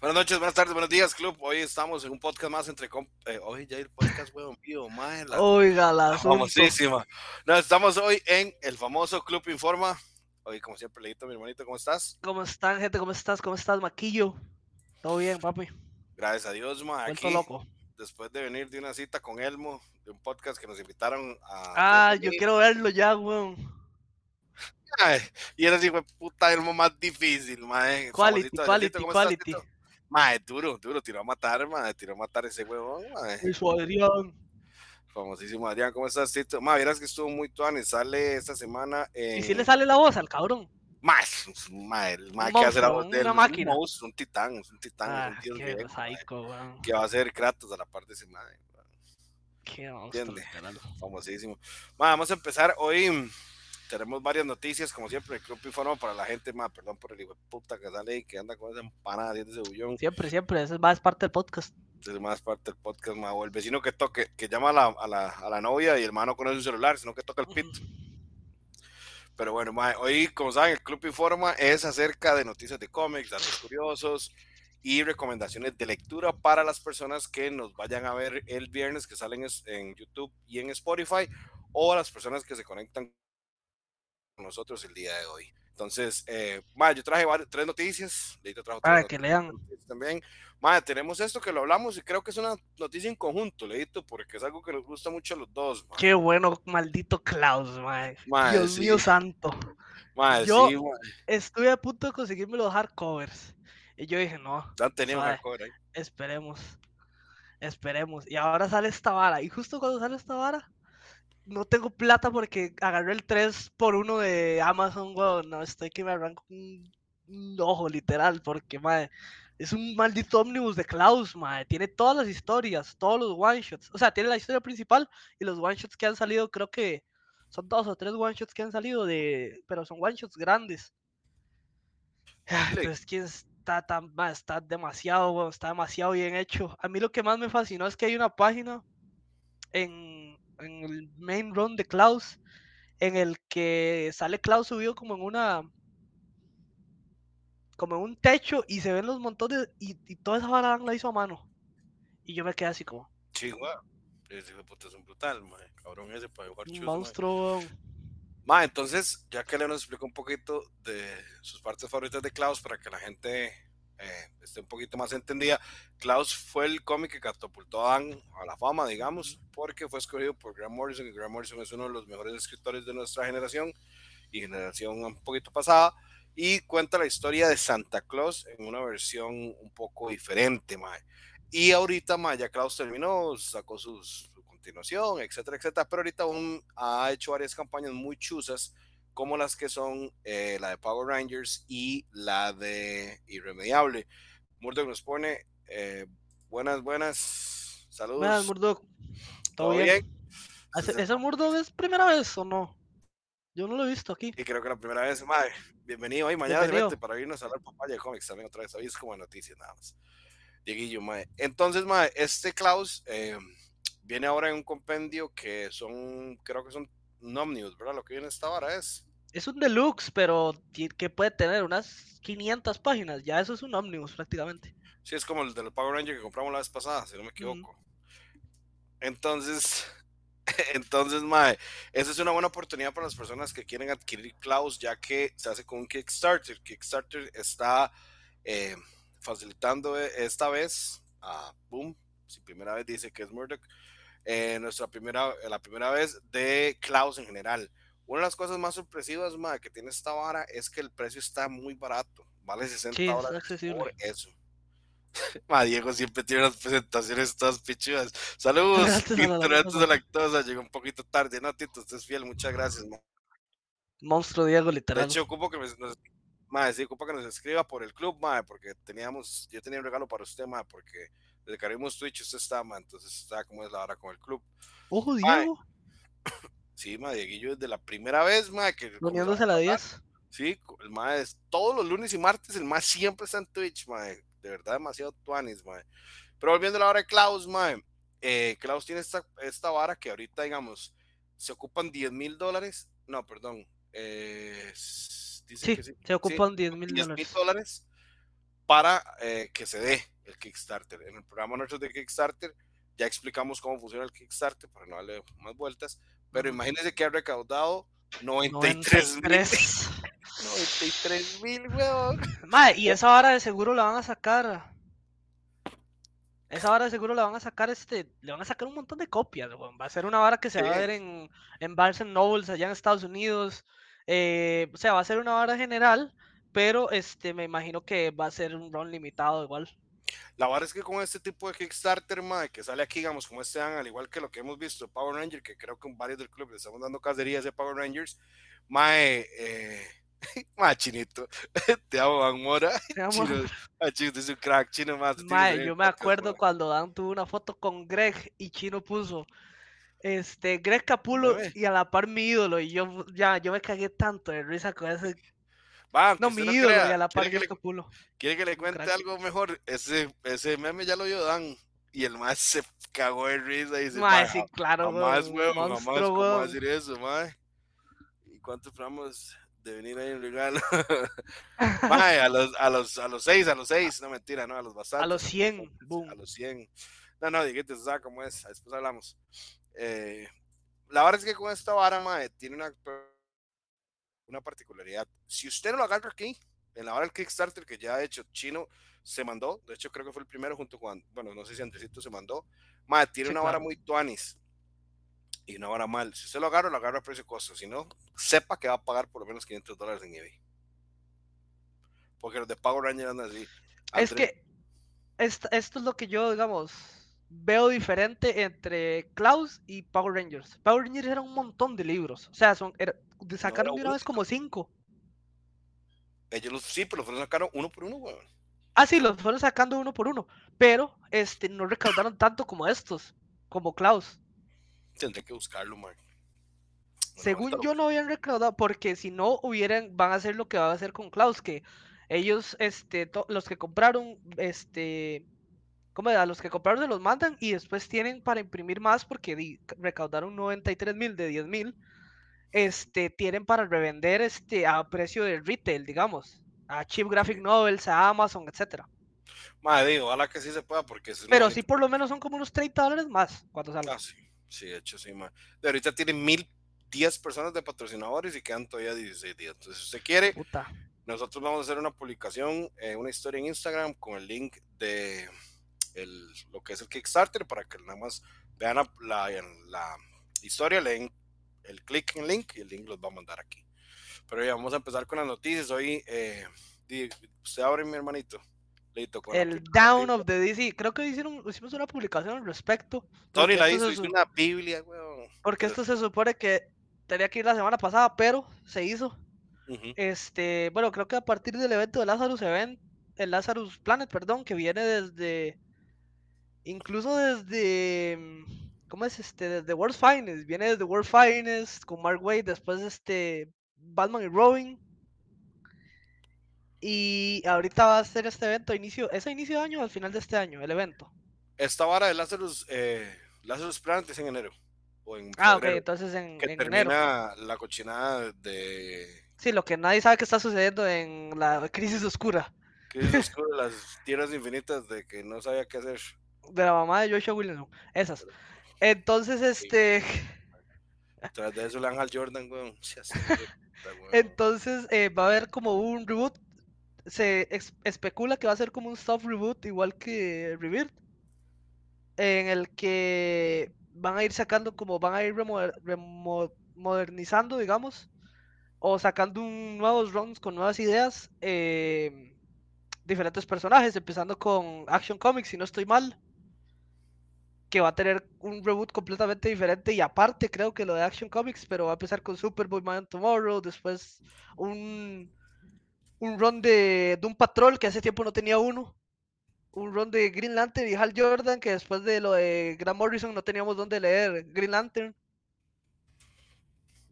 Buenas noches, buenas tardes, buenos días, club. Hoy estamos en un podcast más entre comp eh, hoy ya el podcast, weón, mío, la, Oiga, la famosísima. No, estamos hoy en el famoso Club Informa. Hoy, como siempre, Leito, mi hermanito, ¿cómo estás? ¿Cómo están, gente? ¿Cómo estás? ¿Cómo estás, Maquillo? ¿Todo bien, papi? Gracias a Dios. Vuelto Aquí, loco. después de venir de una cita con Elmo, de un podcast que nos invitaron a. Ah, yo quiero verlo ya, weón. Ay, y era así, fue puta Elmo más difícil, mae. Quality, Famosito, quality, Elmito, ¿cómo estás, quality. Mae, duro, duro, tiró a matar, mae, tiró a matar ese huevón, mae. Eso, Adrián. Famosísimo Adrián, ¿cómo estás, Tito? Ma, vieras que estuvo muy tuan y sale esta semana en... ¿Y si le sale la voz al cabrón? Ma, es un- ma, el ma Un que hace la voz de él, una. Un, monstruo, un titán, es un titán, Ah, un tío qué psycho, que va a ser Kratos a la parte de ese madre. Qué monstruo. Famosísimo. Ma, vamos a empezar hoy. Tenemos varias noticias, como siempre, el Club Informa para la gente, ma, perdón por el hijo de puta que sale y que anda con esa empanada haciendo ese bullón. Siempre, siempre. Eso es más parte del podcast. es más parte del podcast, ma, o el vecino que toque, que llama a la, a la, a la novia y el hermano conoce su celular, sino que toca el pito. Pero bueno, hoy, como saben, el Club Informa es acerca de noticias de cómics, datos curiosos y recomendaciones de lectura para las personas que nos vayan a ver el viernes, que salen en YouTube y en Spotify, o las personas que se conectan con nosotros el día de hoy. Entonces, eh, mae, yo traje varias, tres noticias, Leito trajo tres Para que lean. también. Mae, tenemos esto que lo hablamos y creo que es una noticia en conjunto, Leito, porque es algo que nos gusta mucho a los dos. mae. Qué bueno, maldito Klaus. Mae, Dios sí. mío santo. Yo- sí. Estuve a punto de conseguirme los hardcovers. Y yo dije, no, Ya hardcover ahí. esperemos. Esperemos. Y ahora sale esta vara. Y justo cuando sale esta vara, no tengo plata porque agarré el 3 por 1 de Amazon, weón. No, estoy que me arranco un, un ojo, literal, porque, madre, es un maldito ómnibus de Klaus, madre. Tiene todas las historias, todos los one-shots. O sea, tiene la historia principal y los one-shots que han salido, creo que son dos o tres one-shots que han salido de... Pero son one-shots grandes. Pero es que está tan, ma, está demasiado, weón, está demasiado bien hecho. A mí lo que más me fascinó es que hay una página en, en el main run de Klaus en el que sale Klaus subido como en una como en un techo y se ven los montones y, y toda esa vara la hizo a mano. Y yo me quedé así como güey. Ese puta es un brutal, mae. Cabrón ese para chus, mae. monstruo. weón. Ma, entonces, ya que Leo nos explicó un poquito de sus partes favoritas de Klaus para que la gente eh, esté un poquito más entendida, Klaus fue el cómic que catapultó a Dan a la fama, digamos, porque fue escogido por Grant Morrison y Grant Morrison es uno de los mejores escritores de nuestra generación y generación un poquito pasada y cuenta la historia de Santa Claus en una versión un poco diferente, mae. Y ahorita, mae, ya Klaus terminó, sacó sus, su continuación, etcétera, etcétera, pero ahorita aún ha hecho varias campañas muy chusas, como las que son eh, la de Power Rangers y la de Irremediable. Murdoch nos pone eh, buenas, buenas, saludos. Vean, Murdoch. ¿Todo ¿Todo bien? bien? ¿Ese, ese Murdoch es primera vez o no? Yo no lo he visto aquí. Y creo que la primera vez, madre, bienvenido. Y mañana Bienvenido. para irnos a hablar papaya de cómics también otra vez. Hoy es como noticias nada más. Dieguillo, mae. Entonces, mae, este Klaus eh, viene ahora en un compendio que son, creo que son Omnibus, ¿verdad? Lo que viene esta hora es. Es un deluxe, pero que puede tener unas 500 páginas. Ya eso es un ómnibus prácticamente. Sí, es como el del Power Ranger que compramos la vez pasada, si no me equivoco. Entonces, entonces, mae, esa es una buena oportunidad para las personas que quieren adquirir Klaus, ya que se hace con un Kickstarter. Kickstarter está eh, facilitando eh, esta vez a Boom, si primera vez dice que es Murdoch, eh, nuestra primera, la primera vez de Klaus en general. Una de las cosas más sorpresivas, mae, que tiene esta vara es que el precio está muy barato, vale 60 Sí, es dólares por eso. Ma, Diego siempre tiene unas presentaciones todas pichudas. Saludos, intolerantes a lactosa. Llegó un poquito tarde, no, Tito, usted es fiel, muchas gracias. ma. Monstruo Diego, De literal. hecho, ocupo que me- nos, ma, sí, ocupo que nos escriba por el club, ma, porque teníamos, yo tenía un regalo para usted, ma, porque desde que abrimos Twitch usted está, ma, entonces está como es la hora con el club. Ojo, Mae, Diego. Sí, ma, Dieguillo, desde la primera vez, ma, que Poniéndose a la 10. Sí, el mae es todos los lunes y martes, el mae siempre está en Twitch, mae. De verdad, demasiado tuanis, mae. Pero volviendo a la hora de Klaus, mae. eh, Klaus tiene esta, esta vara que ahorita, digamos, se ocupan 10 mil dólares. No, perdón. eh, dice Sí, que sí. se ocupan 10 mil 10 dólares. Para eh, que se dé el Kickstarter. En el programa nuestro de Kickstarter ya explicamos cómo funciona el Kickstarter para no darle más vueltas, pero imagínense que ha recaudado 93 mil. 93 mil, weón. y esa hora de seguro la van a sacar. Esa hora de seguro la van a sacar, este, le van a sacar un montón de copias, weón. Va a ser una vara que se va a ver en, en Barnes Nobles allá en Estados Unidos. Eh, o sea, va a ser una vara general, pero este, me imagino que va a ser un run limitado igual. La verdad es que con este tipo de Kickstarter, mae, que sale aquí, digamos, como este al igual que lo que hemos visto, Power Ranger, que creo que varios del club le estamos dando caserías de Power Rangers, mae, eh, mae, chinito, te amo, Van Mora. Te amo. Chino, ah, chino, es un crack, chino más. Mae, yo me acuerdo cuando Dan tuvo una foto con Greg y Chino puso este Greg Capulo y a la par mi ídolo y yo ya yo me cagué tanto de risa con ese Va, no, mi ídolo y a la par ¿Quiere que, le, Capulo. ¿Quiere que le cuente algo mejor? Ese, ese meme ya lo vio Dan. Y el más se cagó de risa y dice, Mae, sí, claro, jamás, weón, jamás, ¿cómo decir eso, mae? ¿Y cuánto esperamos de venir ahí en regalo? mae, a los, a los, a los seis, a los seis, no mentira, no, a los bastantes. A los 100, boom. A los 100. No, no, dígate, ¿sabes cómo es? Después hablamos. Eh, la verdad es que con esta vara, mae, tiene una, una particularidad. Si usted no lo agarra aquí, en la vara del Kickstarter que ya ha hecho Chino, se mandó, de hecho creo que fue el primero junto con, bueno, no sé si Andresito se mandó, mae, tiene Sí, una claro. vara muy tuanis y una vara mal. Si usted lo agarra, lo agarra a precio costo, si no, sepa que va a pagar por lo menos 500 dólares en eBay. Porque los de Power Rangers andan así. Es que esto, esto es lo que yo, digamos, veo diferente entre Klaus y Power Rangers. Power Rangers eran un montón de libros. O sea, son, era- sacaron de una vez como cinco. ellos los, sí, pero los fueron sacaron uno por uno, weón. Ah, sí, los fueron sacando uno por uno. Pero este, no recaudaron tanto como estos, como Klaus. Tendré que buscarlo, man. Según yo no habían recaudado, porque si no hubieran, van a hacer lo que van a hacer con Klaus, que ellos, este, los que compraron, este, ¿cómo era? Los que compraron se los mandan y después tienen para imprimir más porque recaudaron 93 mil de 10 mil, este, tienen para revender, este, a precio de retail, digamos, a Cheap Graphic Novels, a Amazon, etcétera. Madre, digo, ojalá que sí se pueda, porque es Pero sí por lo menos son como unos 30 dólares más cuando salga. Ah, sí, sí, de hecho, sí, man. De ahorita tienen mil diez personas de patrocinadores y quedan todavía 16 días. Entonces, si usted quiere, Puta. nosotros vamos a hacer una publicación, eh, una historia en Instagram con el link de el, lo que es el Kickstarter para que nada más vean la, la, la historia, leen el clic en link y el link los va a mandar aquí. Pero ya vamos a empezar con las noticias. Hoy, eh, usted abre mi hermanito. Listo, con El Down of the DC. Creo que hicieron, hicimos una publicación al respecto. Tony la hizo, hizo una Biblia, weón. Porque esto se supone que tenía que ir la semana pasada, pero se hizo. Este, bueno, creo que a partir del evento de Lazarus Event, el Lazarus Planet, perdón, que viene desde, incluso desde, mm, ¿cómo es este? Desde World's Finest, viene desde World Finest con Mark Waid, después este Batman y Robin. Y ahorita va a ser este evento a inicio, es a inicio de año o al final de este año, el evento. Esta vara de Lazarus, eh, Lazarus Planet es en enero. O en Ah, ok, febrero, entonces en, que en enero. la cochinada de Sí, lo que nadie sabe que está sucediendo en la crisis oscura Crisis Oscura, las tierras infinitas de que no sabía qué hacer. de la mamá de Joshua Williamson. Esas. Entonces, este. Tras de eso, Jordan, weón. se hace puta, weón. Entonces eh, va a haber como un reboot. Se especula que va a ser como un soft reboot, igual que Rebirth. En el que van a ir sacando, como van a ir modernizando, digamos. O sacando un- nuevos runs con nuevas ideas. eh, diferentes personajes, empezando con Action Comics, si no estoy mal. Que va a tener un reboot completamente diferente y aparte creo que lo de Action Comics, pero va a empezar con Superboy Man Tomorrow, después un, un run de Doom Patrol que hace tiempo no tenía uno, un run de Green Lantern y Hal Jordan que después de lo de Grant Morrison no teníamos dónde leer Green Lantern.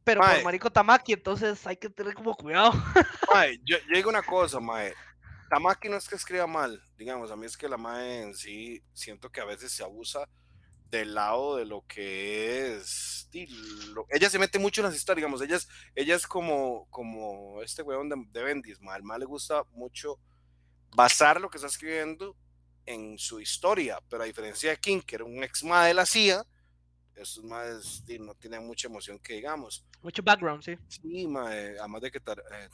Pero Mae. por Mariko Tamaki, entonces hay que tener como cuidado. Mae, yo, yo digo una cosa, Mae. Tamaki no es que escriba mal, digamos, a mí es que la Mae en sí siento que a veces se abusa del lado de lo que es. lo- ella se mete mucho en las historias, digamos, ella es, ella es como, como este weón de, de Bendis. Al le gusta mucho basar lo que está escribiendo en su historia, pero a diferencia de King, que era un ex ma de la CIA, estos más no tienen mucha emoción que digamos. Mucho background, sí. Sí, mae, además de que eh,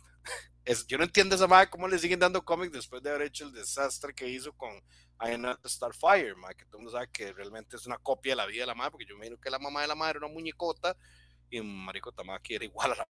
yo no entiendo esa madre cómo le siguen dando cómics después de haber hecho el desastre que hizo con I Am Not Starfire, mae, que todo el mundo sabe que realmente es una copia de la vida de la madre, porque yo me imagino que la mamá de la madre era una muñecota y Marico Tamaki era igual a la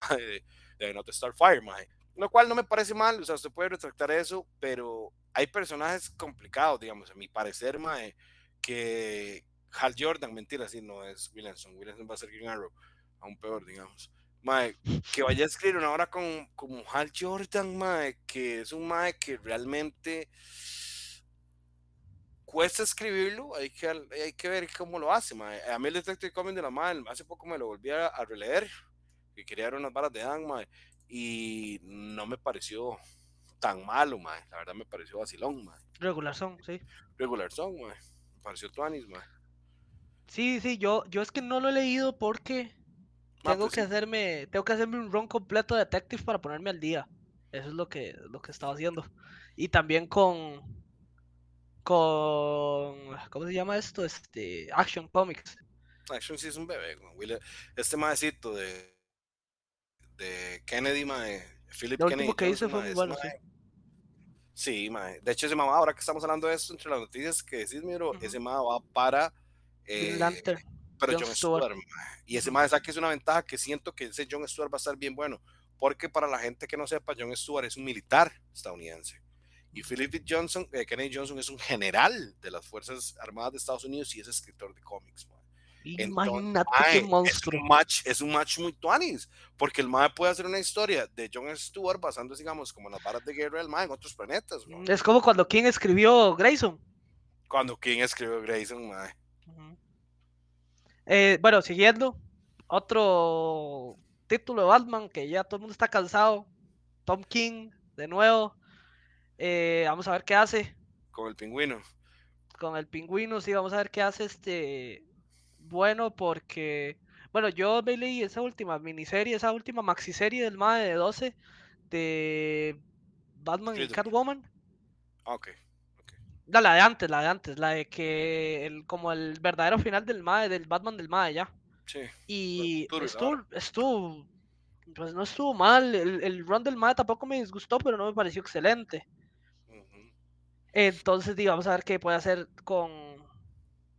de, de I Not Starfire, mae. Lo cual no me parece mal, o sea, usted puede retractar eso, pero hay personajes complicados, digamos, a mi parecer, mae, que Hal Jordan, mentira, sí, no es Williamson, Williamson va a ser Green Arrow, aún peor, digamos. Mae, que vaya a escribir una hora con, con Hal Jordan, mae, que es un mae que realmente cuesta escribirlo, hay que, hay que ver cómo lo hace, mae. A mí el Detective Comics de la mae, hace poco me lo volví a, releer, que quería ver unas balas de Dan, mae, y no me pareció tan malo, mae. La verdad me pareció vacilón, mae. Regular son, sí. Regular son, mae. Me pareció tuanis, mae. Sí, sí, yo, yo es que no lo he leído porque ah, tengo pues que hacerme, tengo que hacerme un run completo de Detective para ponerme al día. Eso es lo que, lo que estaba haciendo. Y también con, con, ¿cómo se llama esto? Este, Action Comics. Action sí es un bebé, Este maecito de, de Kennedy, mae, Philip Lo Kennedy. que hizo fue muy bueno, sí. Sí, mae. De hecho, ese mamá, ahora que estamos hablando de esto, entre las noticias que decís, miro, ese mamá va para eh, pero John, Stewart, y ese más que es una ventaja que siento que ese John Stewart va a estar bien bueno, porque para la gente que no sepa, John Stewart es un militar estadounidense. Y Philip Johnson, eh, Kennedy Johnson es un general de las Fuerzas Armadas de Estados Unidos y es escritor de cómics. Imagínate qué monstruo. Es un match, es un match muy tuanis, porque el MAE puede hacer una historia de John Stewart basándose, digamos, como en las varas de guerra del MAE en otros planetas. Es como cuando King escribió Grayson. Cuando King escribió Grayson, MAE. Eh, bueno, siguiendo, otro título de Batman que ya todo el mundo está cansado. Tom King, de nuevo. Eh, vamos a ver qué hace. Con el pingüino. Con el pingüino, sí, vamos a ver qué hace este. Bueno, porque. Bueno, yo me leí esa última miniserie, esa última maxiserie del MAE de 12 de Batman y Catwoman. Ah, La, de antes, la de antes, la de que el, como el verdadero final del MAE, del Batman del MAE ya. Sí. Y estuvo, estuvo, pues no estuvo mal. El, el run del MAE tampoco me disgustó, pero no me pareció excelente. Entonces, digamos, a ver qué puede hacer con.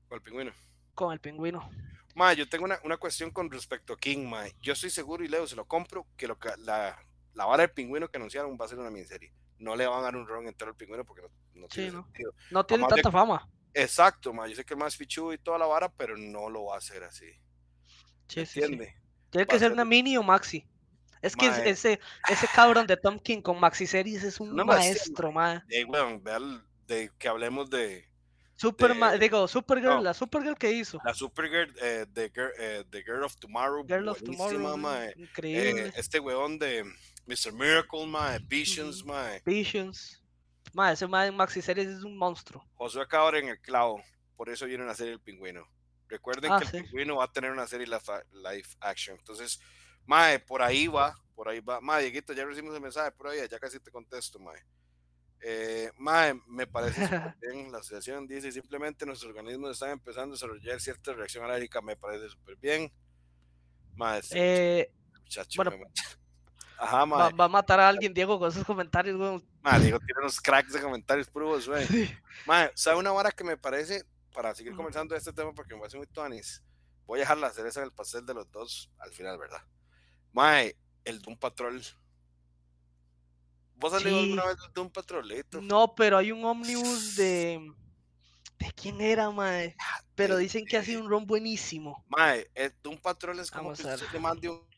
Con el pingüino. Con el pingüino. Ma, yo tengo una, una, cuestión con respecto a King, ma. Yo estoy seguro y Leo se lo compro que lo que la, la vara del pingüino que anunciaron va a ser una miniserie no le van a dar un run entero al pingüino porque no, tiene sentido. No tiene tanta fama. Exacto, ma. yo sé que es más fichu y toda la vara, pero no lo va a hacer así. Sí, ¿Entiende? Tiene que ser, una mini o maxi. Es que ese, ese cabrón de Tom King con maxi series es un maestro, ma. Eh, bueno, de que hablemos de, Super, digo, Supergirl, la Supergirl que hizo. La Supergirl, eh, the, girl, eh, the, girl, of Tomorrow. Girl of Tomorrow. increíble. Eh, este weón de Mr. Miracle, mae, Visions, mae. Visions. Mae, ese mae en Maxi Series es un monstruo. Josué acaba en el clavo, por eso viene una serie El Pingüino. Recuerden ah, que El Pingüino va a tener una serie live action. Entonces, mae, por ahí va, por ahí va. Mae, Dieguito, ya recibimos el mensaje por ahí, ya casi te contesto, mae. Eh, mae, me parece bien. La asociación dice simplemente nuestros organismos están empezando a desarrollar cierta reacción alérgica. Me parece súper bien. Mae, eh, muchacho, bueno, Ajá, va, va, a matar a alguien, Diego, con esos comentarios, güey. Diego tiene unos cracks de comentarios puros, güey. Sí. ¿sabe una vara que me parece, para seguir conversando de este tema, porque me parece muy tuanis? Voy a dejar la cereza en el pastel de los dos al final, ¿verdad? Mae, el Doom Patrol. ¿Vos has leído alguna vez el Doom Patrolito? No, pero hay un ómnibus de... ¿De quién era, mae? Ah, pero dicen que ha sido un ron buenísimo. Mae, el Doom Patrol es como que se mande un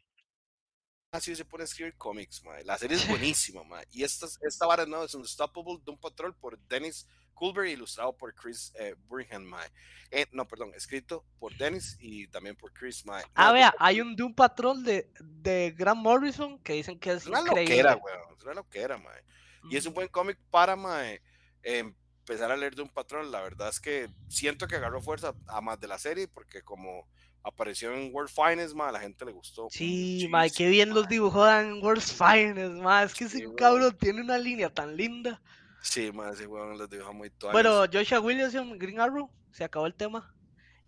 así se pone a escribir cómics, mae. La serie es buenísima, mae. Y esta, esta vara no es Unstoppable Doom Patrol por Dennis Culver, ilustrado por Chris eh, Burhan, mae. Eh, no, perdón, escrito por Dennis y también por Chris, mae. ah, vea, hay un Doom Patrol de, de Grant Morrison que dicen que es, una increíble. Loquera, weón. Es una loquera, mae. Y es un buen cómic para, mae, empezar a leer Doom Patrol. La verdad es que siento que agarró fuerza a más de la serie porque como apareció en World Finest, ma, a la gente le gustó. Sí, ma, qué bien los dibujó en World's Finest, ma, es que ese cabrón tiene una línea tan linda. Sí, ma, ese weón los dibuja muy tuanes. Bueno, Joshua Williamson, Green Arrow, se acabó el tema.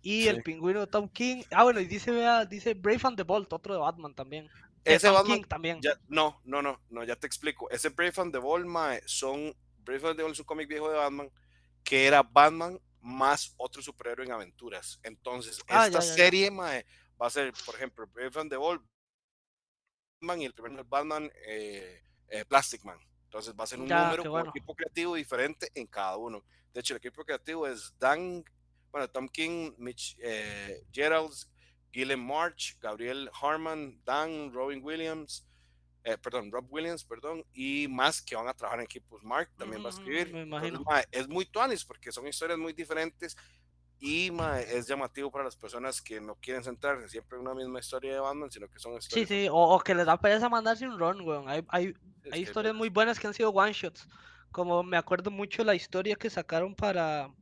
Y el pingüino Tom King. Ah, bueno, y dice, vea, dice Brave and the Bolt, otro de Batman también. Ese Batman también. no, no, no, no, ya te explico. Ese Brave and the Bolt, ma, son. Brave and the Bolt es un cómic viejo de Batman que era Batman más otro superhéroe en aventuras. Entonces, ah, esta serie ma, va a ser, por ejemplo, the Bolt, Batman y el primer Batman, eh, eh, Plastic Man. Entonces va a ser un número con un equipo creativo diferente en cada uno. De hecho, el equipo creativo es Dan bueno, Tom King, Mitch eh, Geralds, Gillen March, Gabriel Harman, Dan, Robin Williams, eh, perdón, Rob Williams, perdón, y más que van a trabajar en equipos. Mark también va a escribir. es muy tuanis porque son historias muy diferentes y es llamativo para las personas que no quieren centrarse siempre en una misma historia de Batman, sino que son historias. Sí, sí, o, que les da pereza mandarse un run, weón. Hay, hay, hay historias muy buenas que han sido one shots. Como me acuerdo mucho la historia que sacaron para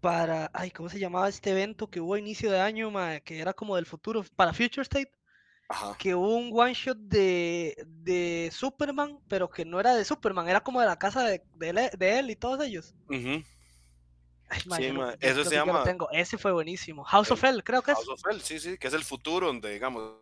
para, ay, ¿cómo se llamaba este evento que hubo a inicio de año, que era como del futuro, para Future State? Que hubo un one shot de, de, Superman, pero que no era de Superman, era como de la casa de, de, él, y todos ellos. sí, eso se llama. Tengo. Ese fue buenísimo. House of Hell, creo que House of Hell, sí, sí, que es el futuro donde, digamos,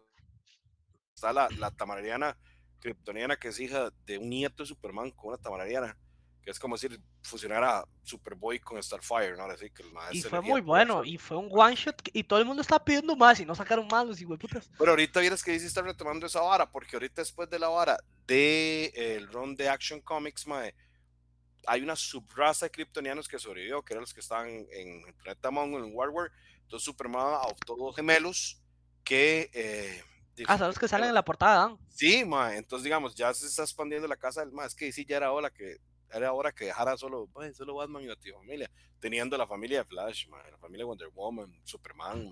está la, la tamarariana kryptoniana que es hija de un nieto de Superman con una tamarariana que es como decir fusionar a Superboy con Starfire, ¿no? Así que el y fue muy bueno, y fue un one shot, y todo el mundo está pidiendo más, y no sacaron más los putas. Pero ahorita vienes que dice está retomando esa vara, porque ahorita después de la vara de el run de Action Comics, mae, hay una subraza de kryptonianos que sobrevivió, que eran los que estaban en el planeta Mongol, en War Entonces Superman adoptó dos gemelos que... Eh, ah, son los que salen en la portada. Sí, mae, entonces digamos, ya se está expandiendo la casa del más, es que sí, ya era hora que era hora que dejara solo, pues, solo Batman y la familia, teniendo la familia de Flash, la familia Wonder Woman, Superman,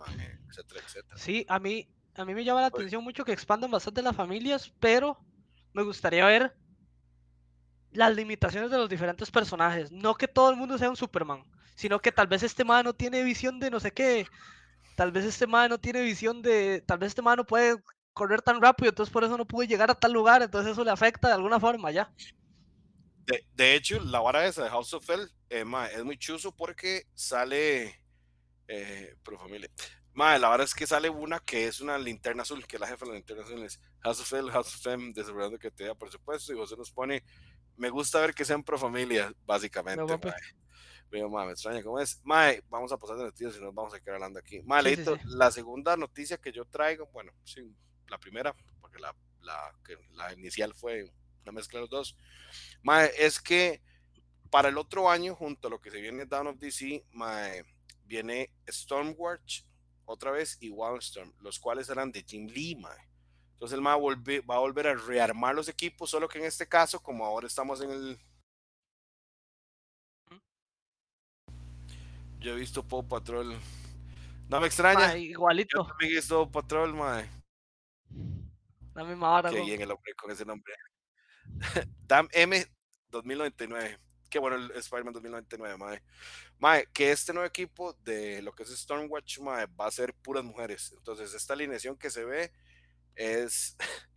etcétera, etcétera. Sí, a mí, a mí me llama la atención mucho que expandan bastante las familias, pero me gustaría ver las limitaciones de los diferentes personajes. No que todo el mundo sea un Superman, sino que tal vez este man no tiene visión de no sé qué. Tal vez este man no tiene visión de. Tal vez este man no puede correr tan rápido, entonces por eso no pude llegar a tal lugar, entonces eso le afecta de alguna forma ya. De, hecho, la vara esa de House of Hell eh, es muy chuzo porque sale. Eh, pro familia. la verdad es que sale una que es una linterna azul, que la jefa de la linterna azul es House of Hell, House of Femme, desarrollando que te da por supuesto. Y José nos pone. Me gusta ver que sean pro familia, básicamente. No, me extraña cómo es. Mae, vamos a pasar de noticias y nos vamos a quedar hablando aquí. Mae, la segunda noticia que yo traigo, bueno, sí, la primera, porque la, la, la inicial fue una mezcla de los dos es que para el otro año, junto a lo que se viene Down of DC, viene Stormwatch otra vez y Wildstorm, los cuales eran de Jim Lee, Entonces el va a volver a rearmar los equipos, solo que en este caso, como ahora estamos en el... Yo he visto Paw Patrol. No me extraña. igualito. Yo también he visto Paw Patrol, mae. La misma hora. Qué bien el hombre con ese nombre. Dam M 2099. Qué bueno el Spider-Man 2099, mae. Mae, que este nuevo equipo de lo que es Stormwatch, mae, va a ser puras mujeres. Entonces, esta alineación que se ve es.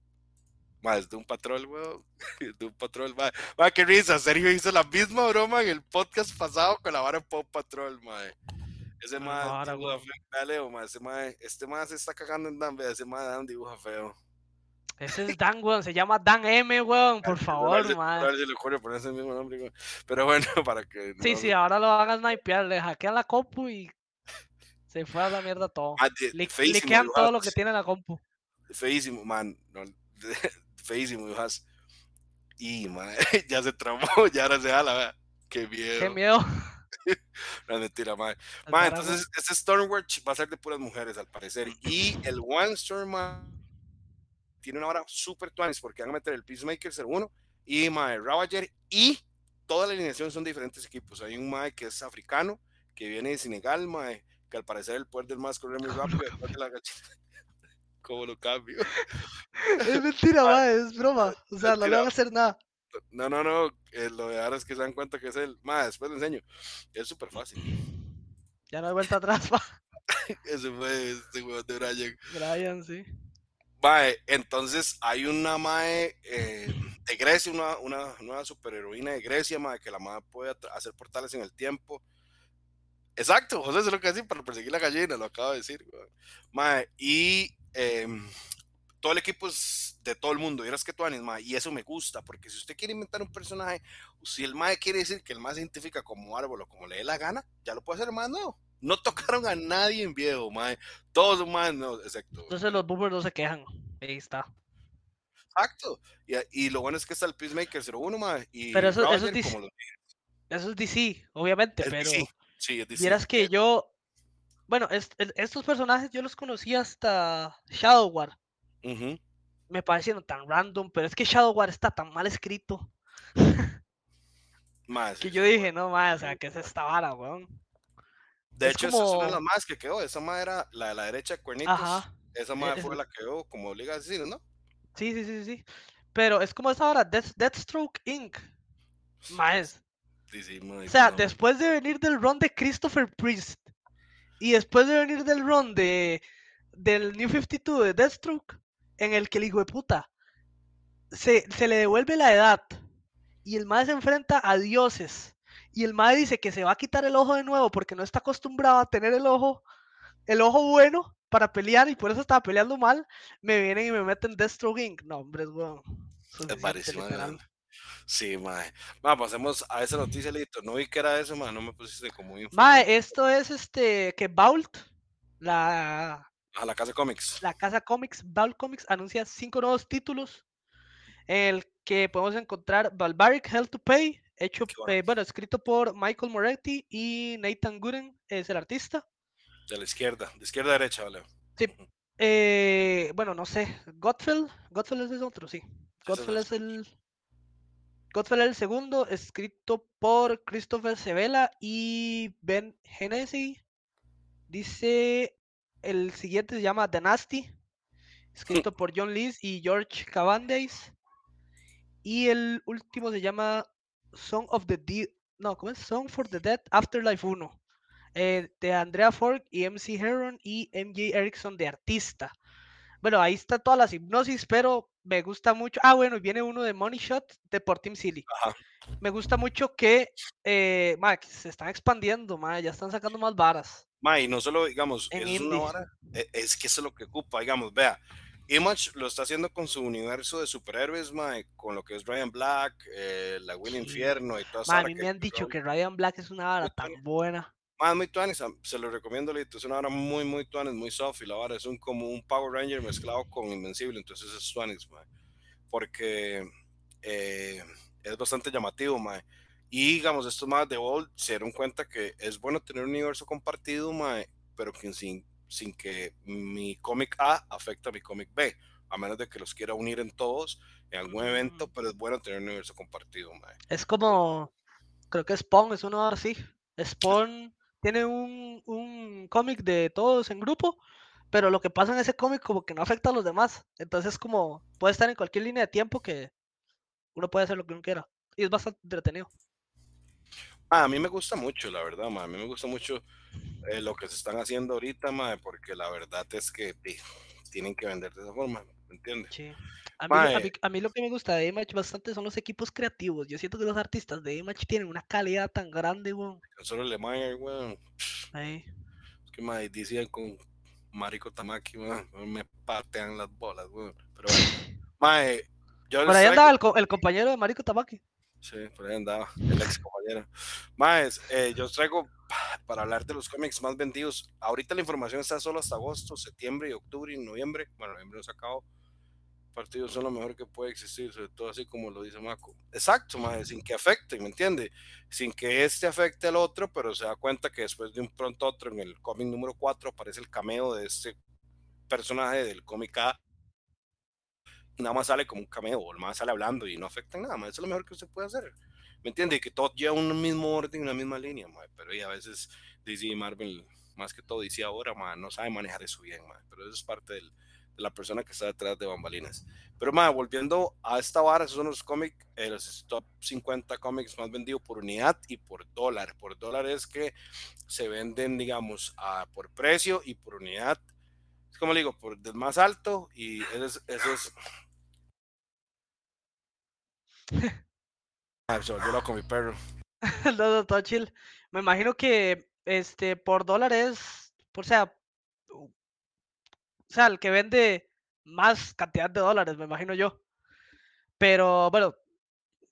Mae, de un patrol, weón. De un patrol, mae. Mae, qué risa. Sergio hizo la misma broma en el podcast pasado con la vara Pop Patrol, mae. Ese mae, ese mae, este mae se está cagando en Dan, ese mae da un dibujo feo. Ese es Dan, weón. Se llama Dan M, weón. Por favor, man. A si le ocurre poner ese mismo nombre, weón. Pero bueno, para que. Sí, sí, ahora lo hagan snipear. Le hackean la compu y. Se fue a la mierda todo. Ah, le, quedan todo lo que tiene la compu. Feísimo, man. No, feísimo, Jojas. Y, man, ya se tramó, ya ahora se jala, Qué miedo. Qué miedo. no, mentira, man. Man, entonces, ese Stormwatch va a ser de puras mujeres, al parecer. Y el One Storm, man tiene una hora súper tuanis porque van a meter el Peacemaker 01 y Mae Ravager y toda la alineación son diferentes equipos. Hay un Mae que es africano, que viene de Senegal, Mae, que al parecer el poder del más corre muy rápido después de la ¿Cómo lo cambio? Es mentira, Mae, es broma. O sea, no le van a hacer nada. No, no, no. Eh, lo de ahora es que se dan cuenta que es él. Mae, después le enseño. Es súper fácil. Ya no hay vuelta atrás, pa. Ese fue este weón de Brian. Brian, sí. Mae, entonces hay una mae eh, de Grecia, una, una nueva superheroína de Grecia, mae, que la mae puede hacer portales en el tiempo. Exacto, José es lo que decir para perseguir la gallina, lo acabo de decir. Mae, y em, todo el equipo es de todo el mundo, vieras que tú mae, y eso me gusta, porque si usted quiere inventar un personaje, si el mae quiere decir que el mae se identifica como árbol o como le dé la gana, ya lo puede hacer mae nuevo. No tocaron a nadie en viejo, mae. Todos más nuevos, excepto. Entonces los boomers no se quejan. Ahí está. Exacto. Y, y lo bueno es que está el Peacemaker 01, mae. Y Pero eso- eso Roger dice- como los- Eso es DC, obviamente, es pero DC. Sí, es DC. vieras que yo. Bueno, es- estos personajes yo los conocí hasta Shadow War. Me parecieron tan random, pero es que Shadow War está tan mal escrito sí, que yo dije, no más, o sea, ¿qué es esta vara, weón? De es hecho, esa es una de como- las más que quedó. Esa mae era la de la derecha de Cuernitos. Ajá. Esa mae fue la que quedó como Liga de Asesinos, ¿no? Sí, sí, sí, sí. Pero es como esa vara, Death, Deathstroke Inc. Maes. Sí, sí, O sea, no. después de venir del run de Christopher Priest y después de venir del run de del New 52 de Deathstroke, en el que el hijo de puta se, se le devuelve la edad y el mae se enfrenta a dioses y el mae dice que se va a quitar el ojo de nuevo porque no está acostumbrado a tener el ojo el ojo bueno para pelear y por eso estaba peleando mal, me vienen y me meten Deathstroke Inc. No, hombre, es parísimo, literal. mae. Sí, mae. Ma, pasemos a esa noticia, Lito. No vi que era eso, mae. No me pusiste como info. Mae, esto es este que Vault, la, A la casa de cómics. la casa Comics, Vault Comics, anuncia cinco nuevos títulos. El que podemos encontrar Barbaric Hell to Pay, hecho, bueno. eh, bueno, escrito por Michael Moretti y Nathan Gooden, es el artista. De la izquierda. De izquierda a derecha, vale. Eh, bueno, no sé, Godfell, Godfell es el otro, sí. Godfell es es el. Godfell es el segundo, escrito por Christopher Sevela y Ben Hennessy. Dice. El siguiente se llama The Nasty, escrito por John Lees y George Cavandice. Y el último se llama Song of the Dead. No, ¿cómo es? Song for the Dead Afterlife 1. eh, de Andrea Fork y MC Heron y MJ Erickson de artista. Bueno, ahí está toda la hipnosis, pero me gusta mucho. Ah, bueno, y viene uno de Money Shot de por Team Silly. Ajá. Me gusta mucho que, eh, ma, se están expandiendo, ma, ya están sacando más varas. Ma, y no solo, digamos, es una vara, e- es que eso es lo que ocupa, digamos, vea, Image lo está haciendo con su universo de superhéroes, ma, con lo que es Ryan Black, eh, la Will Sí. Infierno y toda esa Ma, a mí que me han dicho que Ryan Black es una vara tan buena. Ma, es muy tuanis, am- se lo recomiendo, Lito, es una vara muy, muy tuanis, muy soft, y la vara es un, como un Power Ranger mezclado con Invencible, entonces es tuanis, ma, porque eh, es bastante llamativo, ma, y digamos, estos más de Old se dieron cuenta que es bueno tener un universo compartido, ma, pero que sin, sin que mi cómic A afecte a mi cómic B, a menos de que los quiera unir en todos en algún evento, Mm. pero es bueno tener un universo compartido, ma. Es como, creo que Spawn es uno así. Spawn tiene un, un cómic de todos en grupo, pero lo que pasa en ese cómic como que no afecta a los demás. Entonces como puede estar en cualquier línea de tiempo que uno puede hacer lo que uno quiera. Y es bastante entretenido. Ah, a mí me gusta mucho, la verdad, ma. A mí me gusta mucho eh, lo que se están haciendo ahorita, ma, porque la verdad es que pi, tienen que vender de esa forma, ¿me entiendes? Sí. A mí, lo- a, Mae. mí, a mí lo que me gusta de Image bastante son los equipos creativos. Yo siento que los artistas de Image tienen una calidad tan grande, weón. Solo Le Mayer, weón. Ahí. Es que, ma, decían con Mariko Tamaki, weón, me patean las bolas, weón. Pero bueno, mae, yo Por ahí traigo- andaba el, co- el compañero de Mariko Tamaki. Sí, por ahí andaba, el ex compañero. Más, eh, yo os traigo para hablar de los cómics más vendidos. Ahorita la información está solo hasta agosto, septiembre y octubre y noviembre. Bueno, noviembre no se acabó. Partidos son lo mejor que puede existir, sobre todo así como lo dice Maco. Exacto, más, sin que afecte, ¿me entiende? Sin que este afecte al otro, pero se da cuenta que después de un pronto otro, en el cómic número 4, aparece el cameo de este personaje del cómic A nada más sale como un cameo, o más sale hablando y no afecta nada, más. Eso es lo mejor que usted puede hacer. ¿Me entiende? Que todo lleva un mismo orden, una misma línea, mae, pero y a veces DC y Marvel, más que todo DC ahora, mae, no sabe manejar eso bien, mae, pero eso es parte del, de la persona que está detrás de bambalinas. Pero, mae, volviendo a esta vara, esos son los cómics, eh, los top 50 cómics más vendidos por unidad y por dólar. Por dólar es que se venden, digamos, a, por precio y por unidad. Como digo, por el más alto y eso es... Eso es... Loco mi perro. no, no, todo chill. Me imagino que este por dólar es, por sea, o sea, el que vende más cantidad de dólares, me imagino yo. Pero bueno,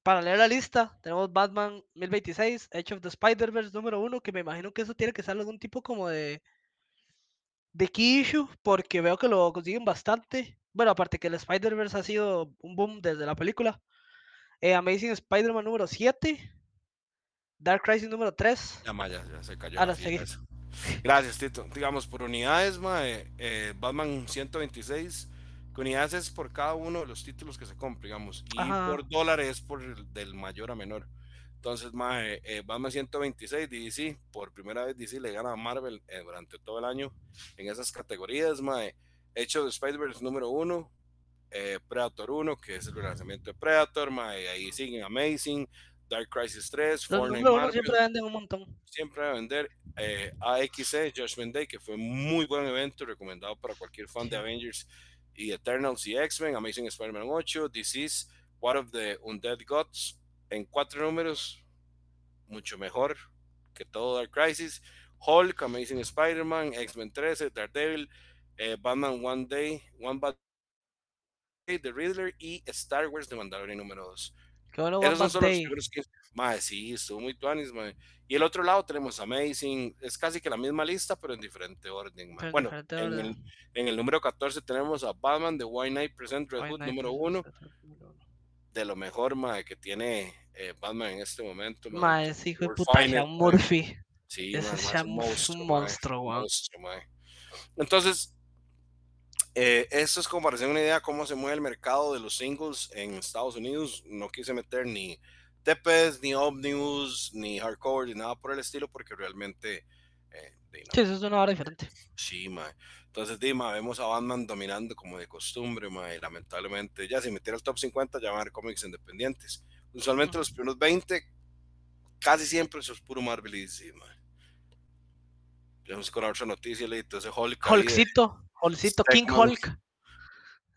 para leer la lista, tenemos Batman 1026, Edge of the Spider-Verse número uno, que me imagino que eso tiene que ser algún tipo como de de key issue, porque veo que lo consiguen bastante. Bueno, aparte que el Spider-Verse ha sido un boom desde la película. Eh, Amazing Spider-Man número 7. Dark Crisis número 3. Ya, ya, ya se cayó. Ahora seguí. Gracias, Tito. Digamos, por unidades, eh, Batman 126 unidades es por cada uno de los títulos que se compra, digamos, y por dólares por el, del mayor a menor. Entonces, mae, eh, Batman 126 DC, por primera vez DC le gana a Marvel eh, durante todo el año en esas categorías, mae. Hecho de Spider-Verse número 1, eh, Predator 1, que es el lanzamiento de Predator, mae, ahí siguen Amazing, Dark Crisis 3, Fortnite siempre venden un montón. Siempre va a vender AXC, Judgment Day, que fue muy buen evento, recomendado para cualquier fan de Avengers y Eternals y X-Men, Amazing Spider-Man 8, Disease, What of the Undead Gods, en cuatro números, mucho mejor que todo Dark Crisis, Hulk, Amazing Spider-Man, X-Men 13, Daredevil, eh, Batman One Day, One Bad Day, The Riddler y Star Wars de Mandalorian número 2. Esos son los primeros que Madre, sí, estuvo muy tuanis, madre. Y el otro lado tenemos Amazing, es casi que la misma lista, pero en diferente orden. Bueno, en, El, en, el, número 14 tenemos a Batman de White Knight Present Red Hood número 1. De lo mejor, que tiene eh, Batman en este momento. Madre, sí, hijo de puta, Murphy. Sí, Ese es un monstruo, un monstruo, Entonces, eh, esto es como para hacer una idea de cómo se mueve el mercado de los singles en Estados Unidos. No quise meter ni Tepes, ni Omnibus, ni Hardcore, ni nada por el estilo, porque realmente. Eh, sí, eso es una hora diferente. Sí, ma. Entonces, Dima, vemos a Batman dominando como de costumbre, ma, y lamentablemente, ya si metiera el top 50, ya van a haber cómics independientes. Usualmente los primeros 20, casi siempre eso es puro Marvel y DC, ma. Vamos con otra noticia, Lito, ese Hulk. Hulkcito, Hulkcito, King Hulk.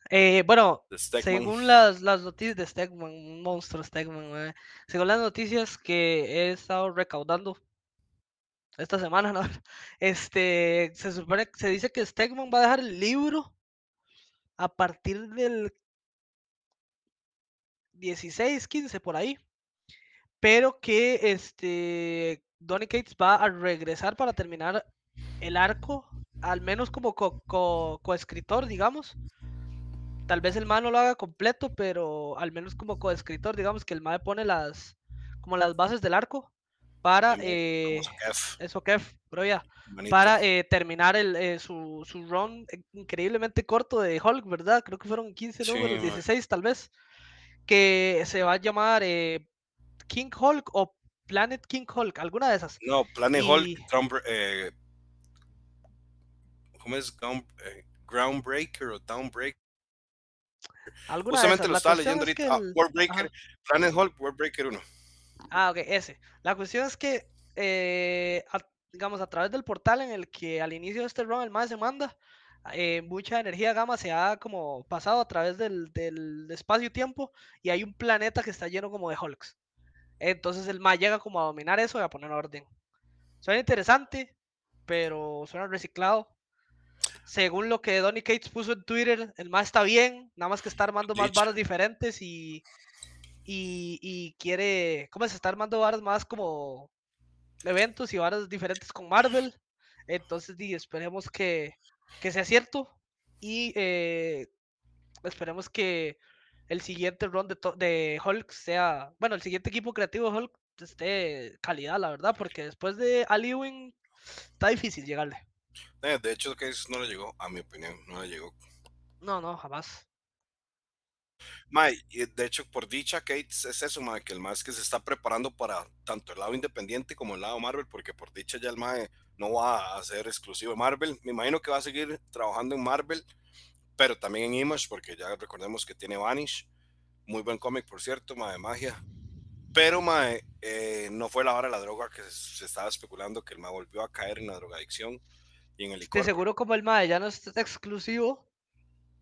Eh, bueno, según las, las, noticias de Stegman, un monstruo Stegman, según las noticias que he estado recaudando esta semana, ¿no? Este, se supone, se dice que Stegman va a dejar el libro a partir del 16, 15 por ahí, pero que este Donny Cates va a regresar para terminar el arco, al menos como coescritor, co digamos tal vez el MAE no lo haga completo, pero al menos como coescritor, digamos que el MAE pone las como las bases del arco para eh, eso Kef, pero ya, para eh, terminar el, eh, su, su, run increíblemente corto de Hulk, ¿verdad? Creo que fueron 15 números, 16 tal vez, que se va a llamar King Hulk o Planet King Hulk, alguna de esas. No, Planet Hulk, ¿cómo es? Groundbreaker o Downbreaker. Justamente lo estaba leyendo ahorita. Ah, Breaker, Planet Hulk, Breaker 1. Ah, ok, ese. La cuestión es que, eh, digamos, a través del portal en el que al inicio de este run el más se manda, eh, mucha energía gamma se ha como pasado a través del, del espacio-tiempo y hay un planeta que está lleno como de Hulks. Entonces el más llega como a dominar eso y a poner orden. Suena interesante, pero suena reciclado según lo que Donny Cates puso en Twitter, el más está bien, nada más que está armando más varas diferentes y, y, quiere, ¿cómo se está armando varas más como eventos y varas diferentes con Marvel? Entonces, esperemos que, sea cierto y eh, esperemos que el siguiente run de, de Hulk sea, bueno, el siguiente equipo creativo de Hulk esté calidad, la verdad, porque después de Aliwin está difícil llegarle. Eh, de hecho, que no le llegó, a mi opinión, no le llegó. No, no, jamás. Mike, de hecho, por dicha, Kate, es eso, Mike, que el más que se está preparando para tanto el lado independiente como el lado Marvel, porque por dicha ya el Mae no va a ser exclusivo de Marvel. Me imagino que va a seguir trabajando en Marvel, pero también en Image, porque ya recordemos que tiene Vanish, muy buen cómic, por cierto, mae, de magia. Pero, mae, eh, no fue la hora de la droga que se estaba especulando que el mae volvió a caer en la drogadicción y en el licor. De seguro como el mae ya no es exclusivo,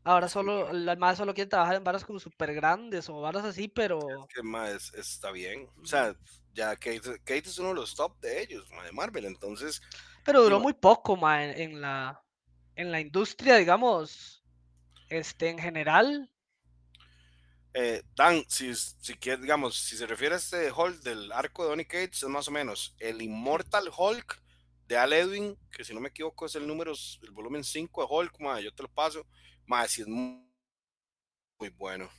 ahora solo, el mae solo quiere trabajar en varas como súper grandes o varas así, pero... Es que, es- está bien. O sea, ya Kate, Kate es uno de los top de ellos, mae, de Marvel, entonces... Pero duró muy poco, mae, en la, en la industria, digamos, este, en general. Eh, Dan, si, si quiere, digamos, si se refiere a este Hulk del arco de Donny Cates, es más o menos el Immortal Hulk de Al Edwin, que si no me equivoco es el número, el volumen 5 de Hulk, ma, yo te lo paso, más si es muy, muy bueno,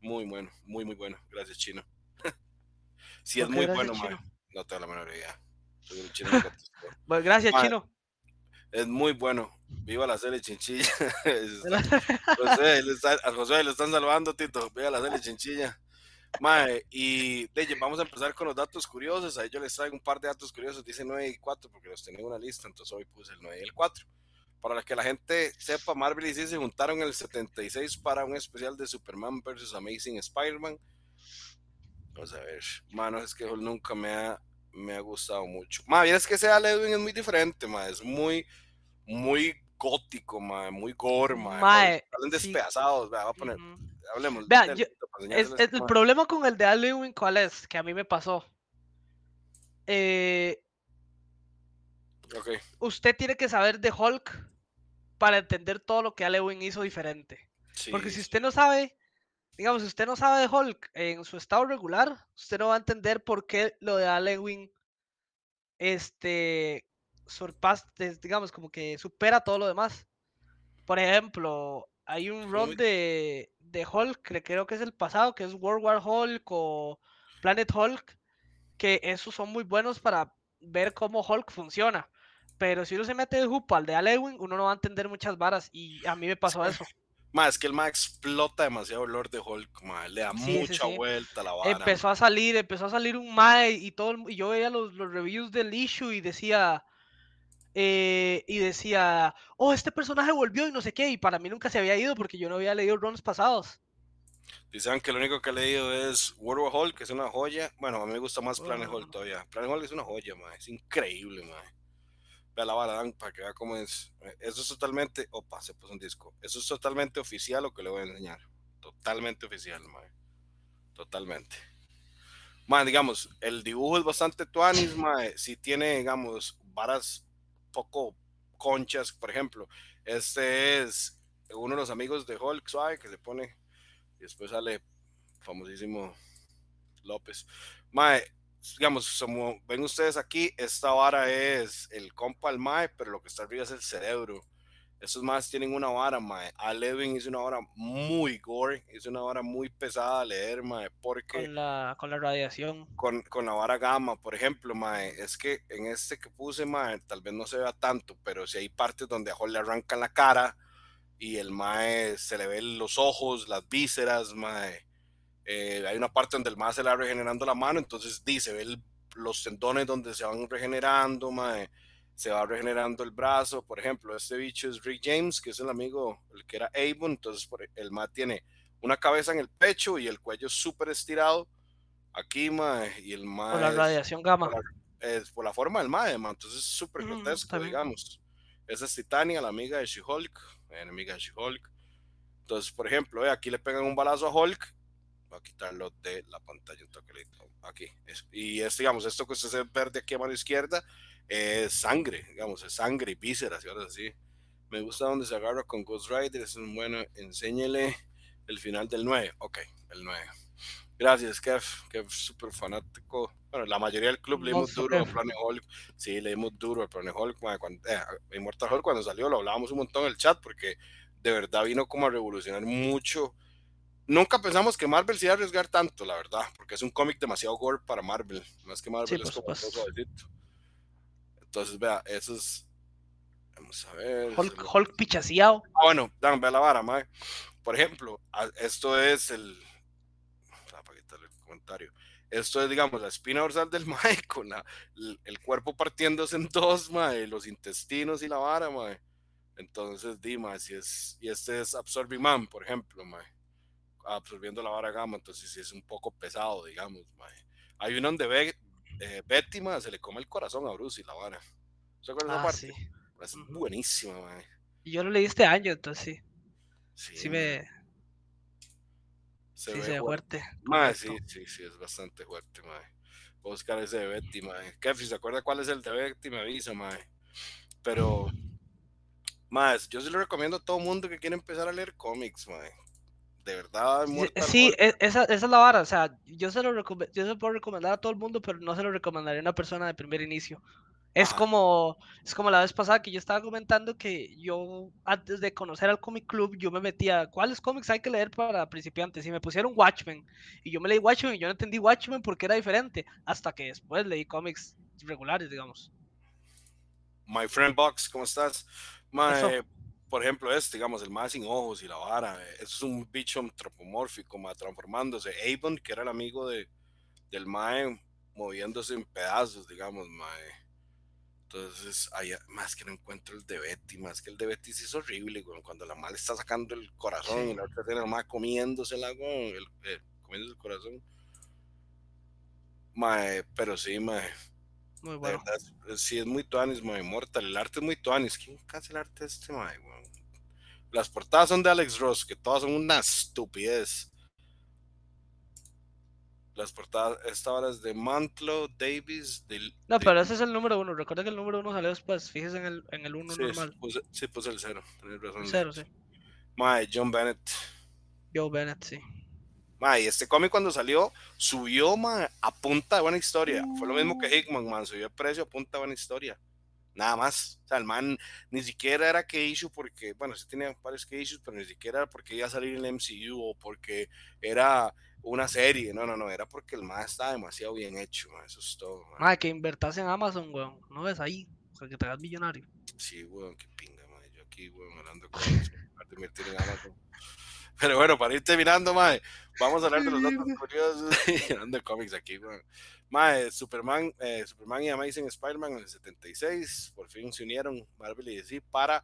muy bueno, muy, muy bueno, gracias Chino. si es ¿Por qué muy bueno, ma, no tengo la menor idea. Chino. Bueno, gracias, Chino. es muy bueno, viva la serie chinchilla. José, le está- a José le están salvando, Tito. Vea la serie chinchilla. Mae, y de vamos a empezar con los datos curiosos. Ahí yo les traigo un par de datos curiosos. Dice 9 y 4 porque los tenía en una lista, entonces hoy puse el 9 y el 4. Para que la gente sepa, Marvel y DC se juntaron en el 76 para un especial de Superman vs. Amazing Spider-Man. Vamos a ver. Mano, es que Hulk nunca me ha, me ha gustado mucho. Más bien es que sea Edwin es muy diferente, ma. Es muy, muy gótico, ma. Muy gore, ma. Salen sí. despedazados, vea, va a poner, hablemos. Vean, del- yo- Es, es- el problema con el de Al Ewing, ¿cuál es? Que a mí me pasó. Eh, Ok, usted tiene que saber de Hulk para entender todo lo que Al Ewing hizo diferente. sí, Porque si usted no sabe, digamos, si usted no sabe de Hulk en su estado regular, usted no va a entender por qué lo de Al Ewing, este, sorpasa, digamos, como que supera todo lo demás. Por ejemplo, hay un run de, de Hulk, que creo que es el pasado, que es World War Hulk o Planet Hulk, que esos son muy buenos para ver cómo Hulk funciona. Pero si uno se mete de jupa al de Al Ewing, uno no va a entender muchas varas. Y a mí me pasó Sí. eso. Ma, es que el ma explota demasiado el Lord de Hulk, ma. Le da Sí, mucha sí. vuelta a la vara. Empezó a salir, empezó a salir un Mae y todo, el- y yo veía los, los reviews del issue y decía, eh, y decía, oh, este personaje volvió y no sé qué, y para mí nunca se había ido porque yo no había leído runs pasados. Dicen que lo único que he leído es World of Hulk, que es una joya. Bueno, a mí me gusta más Planet Oh. Hulk todavía. Planet Hulk es una joya, ma. Es increíble, ma. Vea la vara, para que vea cómo es. Eso es totalmente. Opa, se puso un disco. Eso es totalmente oficial lo que le voy a enseñar. Totalmente oficial, ma. Totalmente. Ma, digamos, el dibujo es bastante tuanis, ma. Si tiene, digamos, varas poco conchas, por ejemplo. Este es uno de los amigos de Hulk, suave, que se pone. Y después sale famosísimo López. Mae, digamos, como ven ustedes aquí, esta vara es el compa al Mae, pero lo que está arriba es el cerebro. Esos más tienen una vara, Mae. Al Levin hizo una vara muy gore, hizo una vara muy pesada a leer, Mae, porque Con la, con la radiación. con, con la vara gamma, por ejemplo, mae, es que en este que puse, mae, tal vez no se vea tanto, pero si hay partes donde a Hulk le arrancan la cara y el mae se le ven los ojos, las vísceras, mae. Eh, hay una parte donde el mae se le va regenerando la mano, entonces dice, ve el- los tendones donde se van regenerando, mae. Se va regenerando el brazo, por ejemplo, este bicho es Rick James, que es el amigo, el que era Avon, entonces por- el mae tiene una cabeza en el pecho y el cuello súper estirado aquí, mae, y el mae Con la radiación gamma. por es por la forma del mae, man. Entonces es súper Ujú, grotesco, también. digamos. Esa es Titania, la amiga de She-Hulk, enemiga de She-Hulk. Entonces, por ejemplo, eh, aquí le pegan un balazo a Hulk. Voy a quitarlo de la pantalla un toquelito. Aquí. es- y es, digamos, esto que usted ve verde aquí a mano izquierda es sangre, digamos, es sangre y vísceras y ahora así. Me gusta donde se agarra con Ghost Rider, es un bueno. Enséñele el final del 9. Ok, el 9. Gracias, Kev, Kev, súper fanático. Bueno, la mayoría del club leímos Monstruo, duro a Kev. Planet Hulk. Sí, leímos duro a Planet Hulk. Cuando, eh, Immortal Hulk cuando salió lo hablábamos un montón en el chat porque de verdad vino como a revolucionar mucho. Nunca pensamos que Marvel se iba a arriesgar tanto, la verdad, porque es un cómic demasiado gore para Marvel. Más que Marvel Sí, es como. Entonces, vea, eso es. Vamos a ver. Hulk, lo- Hulk pichaseado. Ah, bueno, dan, ve la vara, mae. Por ejemplo, esto es el. ah, para quitarle el comentario. Esto es, digamos, la espina dorsal del mae con la- el, el cuerpo partiéndose en dos, mae, los intestinos y la vara, mae. Entonces, Dimas, y, es, y este es Absorbing Man, por ejemplo, mae, absorbiendo la vara gamma, entonces sí es un poco pesado, digamos. Mae. Hay uno donde ve, eh, Betty, mae, se le come el corazón a Bruce y la vara. ¿Se acuerdan esa Ah, parte? sí. Es buenísima, mae. Y yo lo leí este año, entonces sí. Sí, Sí me. se sí ve se fuerte. Mae, sí, sí, sí, es bastante fuerte, mae. Buscar ese de Betty, mae. Kefi, ¿se acuerda cuál es el de Betty? Me avisa, mae. Pero, mae, yo se lo recomiendo a todo mundo que quiere empezar a leer cómics, mae. De verdad, Sí, e- esa, esa es la vara. O sea, yo se lo yo se lo puedo recomendar a todo el mundo, pero no se lo recomendaría a una persona de primer inicio. Es Ajá. como, es como la vez pasada que yo estaba comentando que yo, antes de conocer al Comic Club, yo me metía, ¿cuáles cómics hay que leer para principiantes? Y me pusieron Watchmen. Y yo me leí Watchmen y yo no entendí Watchmen porque era diferente. Hasta que después leí cómics regulares, digamos. My Friend Box, ¿cómo estás? Eso. Por ejemplo, este, digamos, el más sin ojos y la vara, eh, es un bicho antropomórfico, mae, transformándose. Avon, que era el amigo de, del Mae, moviéndose en pedazos, digamos, Mae. Entonces, hay, más que no encuentro el de Betty, más que el de Betty sí es horrible, güey, cuando la madre está sacando el corazón Sí. y la otra tiene la madre comiéndosela, güey, el, eh, comiéndose el corazón. Mae, pero sí, mae, Muy de bueno. verdad, es- sí es muy tuanis, mae, Mortal, el arte es muy tuanis. ¿Quién hace el arte de este, mae, güey? Las portadas son de Alex Ross, que todas son una estupidez. Las portadas, esta hora es de Mantlo, Davis, de, No, de- pero ese es el número uno. Recuerda que el número uno salió después. Fíjese en el, en el uno sí, normal. puse, sí, puse el cero, tenés razón. El cero, sí. Mae, John Bennett. Joe Bennett, sí. Mae, este cómic cuando salió, subió, mae, a punta de buena historia. Fue lo mismo que Hickman, man, subió el precio a punta de buena historia. Nada más. O sea, el man ni siquiera era que issue porque, bueno, sí tenía varios que issues, pero ni siquiera era porque iba a salir en el MCU o porque era una serie. No, no, no, era porque el man estaba demasiado bien hecho, man. Eso es todo, man. Madre, que invertas en Amazon, weón. No ves ahí. O sea, que te hagas millonario. Sí, weón, qué pinga, man. Yo aquí, weón, hablando cómics, de invertir en Amazon. Pero bueno, para ir terminando, mae, vamos a hablar de los datos curiosos de cómics aquí, weón. Mae, Superman, eh, Superman y Amazing Spider-Man en el 76, por fin se unieron Marvel y DC para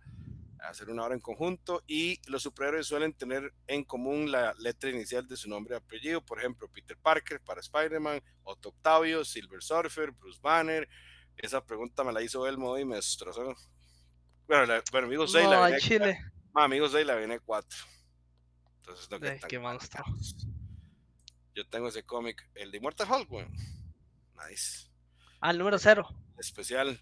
hacer una obra en conjunto y los superhéroes suelen tener en común la letra inicial de su nombre y apellido, por ejemplo, Peter Parker para Spider-Man, Otto Octavio, Silver Surfer, Bruce Banner. Esa pregunta me la hizo Elmo y me destrozó. Bueno, la, bueno amigos, seis, la No, viene Chile. Ma, amigos, ahí la viene 4. Entonces no Ay, queda tan qué monstruo. Yo tengo ese cómic, el de Immortal Hulk, weón. Nice. Al número cero. Especial.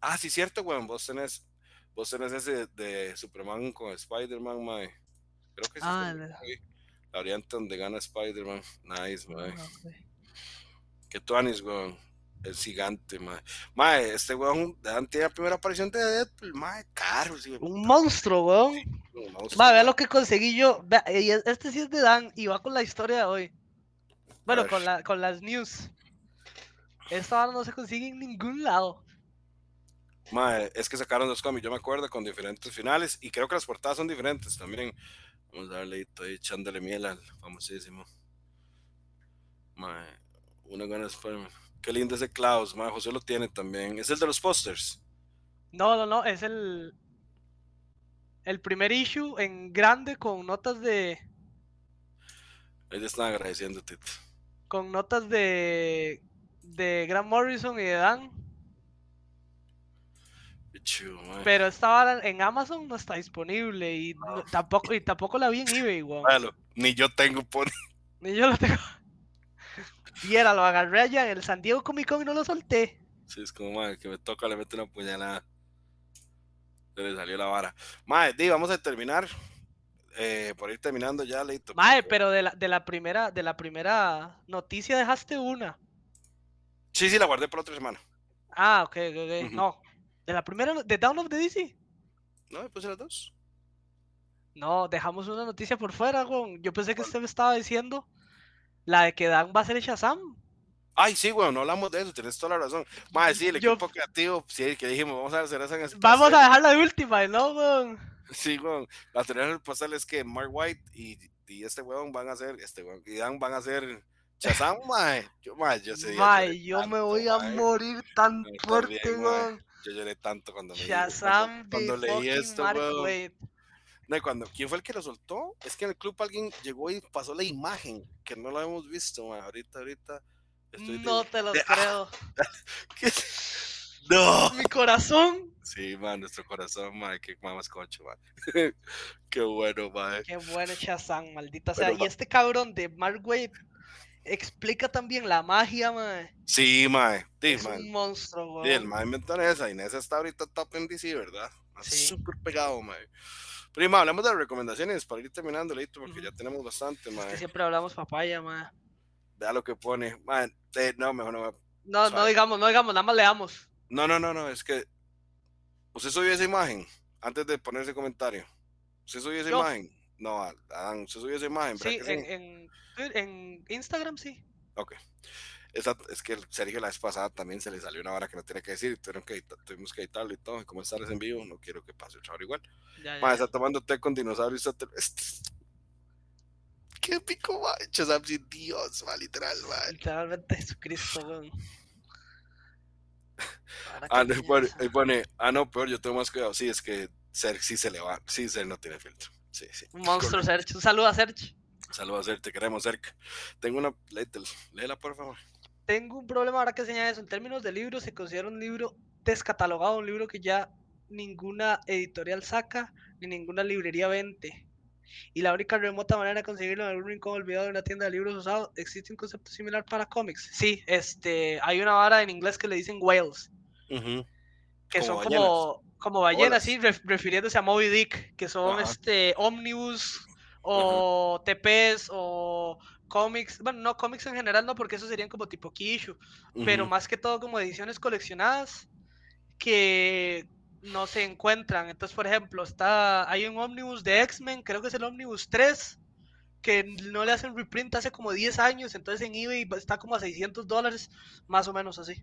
Ah, sí, cierto, weón. Vos tenés, vos tenés ese de Superman con Spider-Man, mae. Creo que sí. Ah, es el- el- sí. la variante donde gana Spider-Man. Nice, mae. Ah, ok. Que tuanis, weón. Es gigante, mae. Mae, este weón Dan tiene la primera aparición de Deadpool, mae. Caro, sí. Un monstruo, weón. un monstruo, Va, vea mae. lo que conseguí yo. Vea, este sí es de Dan y va con la historia de hoy. Bueno, con, la, con las news. Esta ahora no se consigue en ningún lado. Mae, es que sacaron dos cómics, yo me acuerdo, con diferentes finales y creo que las portadas son diferentes también. Vamos a darle ahí, estoy echándole miel al famosísimo. Mae, una gana Spider-Man. Qué lindo ese Klaus, mae, José lo tiene también. Es el de los pósters. No, no, no, es el. El primer issue en grande con notas de. Ahí le están agradeciendo, Tito. Con notas de. De Grant Morrison y de Dan. Chido. Pero esta ahora en Amazon no está disponible. Y no- tampoco, y tampoco la vi en eBay, weón. Véalo, ni yo tengo pony. Ni yo lo tengo. Y era, lo agarré allá en el San Diego Comic Con y no lo solté. Sí, es como, mae, que me toca, le mete una puñalada. Se le salió la vara. Mae, di, vamos a terminar. Eh, por ir terminando ya, Leito. Mae, pero de la, de la primera, de la primera noticia dejaste una. Sí, sí, la guardé por otra semana. Ah, ok, ok, ok. No. De la primera, de Down of the DC. No, me puse las dos. No, dejamos una noticia por fuera, weón. Yo pensé que usted me estaba diciendo la de que Dan va a ser Shazam. Ay, sí, weón, no hablamos de eso, tienes toda la razón. Mae, sí, el Yo- equipo creativo, sí, que dijimos, vamos a hacer esa en espacio. Vamos a dejarla de última, ¿no, weón? Sí, weón, la teoría del pastel es que Mark White y, y este weón van a hacer, este weón, y Dan van a hacer Shazam, mae. Yo, mae, yo sé. Mae, yo me voy a morir tan fuerte, mae. weón. yo lloré tanto cuando me Shazam cuando, leí esto, weón. No, cuando, ¿quién fue el que lo soltó? Es que en el club alguien llegó y pasó la imagen, que no la hemos visto, ma. ahorita, ahorita. estoy de- No te lo de- creo. ¿qué? No. Mi corazón. Sí, man, nuestro corazón, man, qué mamas concho, man. qué bueno, man. Qué bueno Shazam, maldita Pero sea. Y este cabrón de Mark Waid explica también la magia, mae. Sí, man. Sí, Es man. un monstruo, Sí, el man inventó esa y Nessa está ahorita top en DC, ¿verdad? Está Sí. Súper pegado, man. Prima, hablamos de recomendaciones para ir terminando, Leito, porque ya tenemos bastante, man. Que siempre hablamos papaya, mae. Vea lo que pone. Man, eh, no, mejor no. No, no digamos, no digamos, nada más leamos. No, no, no, no, es que. ¿Usted subió esa imagen antes de poner ese comentario? ¿Usted subió esa Yo. imagen? No, Adán, ¿usted subió esa imagen? ¿verdad Sí, en, en, en Instagram sí. Ok. Esa- es que el Sergio la vez pasada también se le salió una hora que no tenía que decir, y tuvieron que editar- tuvimos que editarlo y todo, y como estar en vivo, no quiero que pase otra hora igual. Ya, ya, Ma, ya. está tomando té con dinosaurios extraterrestres. Qué épico, ma. Sin Dios, ma, literal, ma. Literalmente Jesucristo, weón. Ah, no, ahí pone, ah, no, peor, yo tengo más cuidado. Sí, es que Serg sí se le va, sí, Serg no tiene filtro. Sí, sí. Un monstruo. Sergio. Un saludo a Sergio. Saludos a Serg, te queremos, Serg. Tengo una, léetela, léela, por favor. Tengo un problema ahora que señala eso. En términos de libros, se considera un libro descatalogado, un libro que ya ninguna editorial saca ni ninguna librería vende. Y la única remota manera de conseguirlo en algún rincón olvidado de una tienda de libros usados, ¿existe un concepto similar para cómics? Sí, este, hay una vara en inglés que le dicen whales, que Como son ballenas. como, como ballenas, sí, ref- refiriéndose a Moby Dick, que son este, omnibus o TPs o cómics, bueno, no cómics en general, no, porque esos serían como tipo Kishu, pero Ujú. más que todo como ediciones coleccionadas que no se encuentran. Entonces, por ejemplo, está hay un ómnibus de X-Men, creo que es el ómnibus 3, que no le hacen reprint hace como 10 años, entonces en eBay está como a 600 dólares, más o menos así.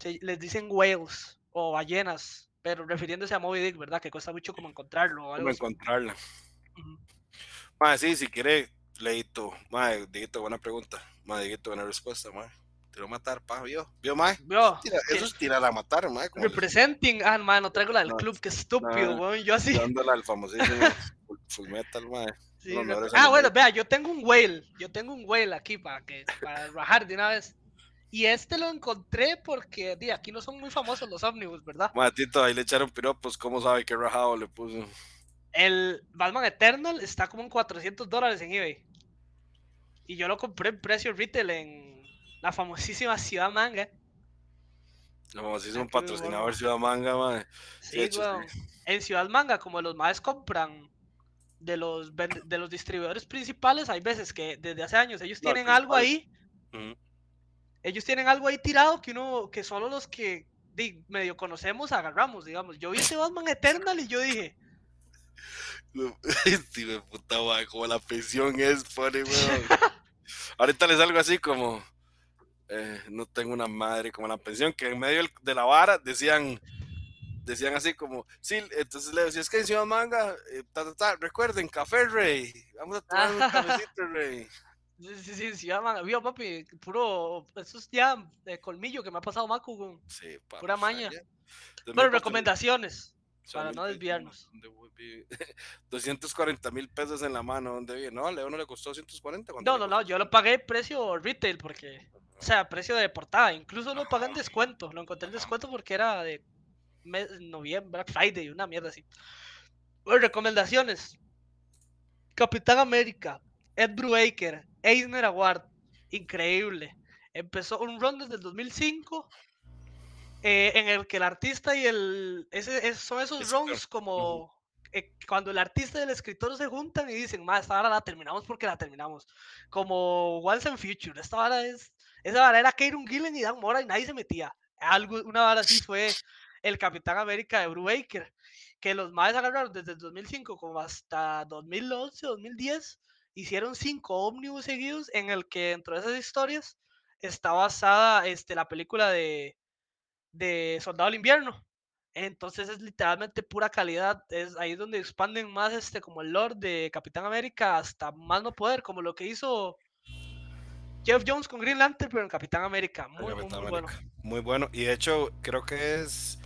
Se- les dicen whales o ballenas, pero refiriéndose a Moby Dick, ¿verdad? Que cuesta mucho como encontrarlo o algo ¿Cómo así. encontrarla? Ujú. Ma, sí, si quiere, Leito. Ma, Dieguito, buena pregunta. Ma, Dieguito, buena respuesta, ma. Tiró a matar, pa, ¿vio? ¿Vio, ma? Vio, Tira- que- eso es tirar a matar, ma. Como le- Representing, ah, mano, traigo la del No, club, que estúpido, no, weón. Yo así. dándola al famosísimo full, Metal, ma. Sí, los rep- mejores ah, bueno, vea, yo tengo un whale, yo tengo un whale aquí para que para rajar de una vez. Y este lo encontré porque di, aquí no son muy famosos los ómnibus, ¿verdad? Ma, Tito, ahí le echaron piropos. ¿Cómo sabe qué rajado le puso? El Batman Eternal está como en 400 dólares en eBay. Y yo lo compré en precio retail en la famosísima Ciudad Manga. Qué muy patrocinador bueno. Ciudad Manga, ma. Sí, hecho, sí. En Ciudad Manga, como los más compran de los, de los distribuidores principales, hay veces que desde hace años ellos No, el tienen algo ahí ellos tienen algo ahí tirado que uno, que solo los que di, medio conocemos agarramos, digamos. Yo vi ese Batman Eternal y yo dije, Sí, de puta madre, como la pensión es, pone, weón. Ahorita les algo así como, eh, no tengo una madre como la pensión, que en medio de la vara decían, decían así como, sí, entonces le decía, es que en Ciudad Manga, eh, ta, ta, ta, recuerden, café, rey, vamos a tomar un cafecito, rey. sí, sí, sí, sí, Batman, vio papi, puro, eso es ya de colmillo que me ha pasado Macu. Sí, Pura maña. 2004, recomendaciones, para no desviarnos. ¿dónde voy? Vi- 240 mil pesos en la mano, ¿dónde viene? No, a Leo no le costó 140. ¿cuánto No, no, no, yo lo pagué precio retail porque, o sea, precio de portada, incluso lo pagué en descuento, lo encontré en descuento porque era de mes- noviembre, Black Friday, una mierda así. Bueno, recomendaciones. Capitán América, Ed Brubaker, Eisner Award, increíble. Empezó un run desde el 2005 eh, en el que el artista y el... Ese, es- son esos runs como... eh, cuando el artista y el escritor se juntan y dicen, más esta vara la terminamos porque la terminamos. Como Once and Future. Esta vara es. Esa vara era Kieron Gillen y Dan Mora y nadie se metía. Algo, una vara así fue el Capitán América de Brubaker. Que los más agarraron desde el 2005 como hasta 2011, 2010. Hicieron cinco ómnibus seguidos en el que dentro de esas historias está basada este, la película de, de Soldado del Invierno. Entonces es literalmente pura calidad. Es ahí donde expanden más este como el lore de Capitán América hasta más no poder, como lo que hizo Jeff Jones con Green Lantern, pero en Capitán América. Muy, muy, Capitán muy bueno. América. Muy bueno. Y de hecho, creo que es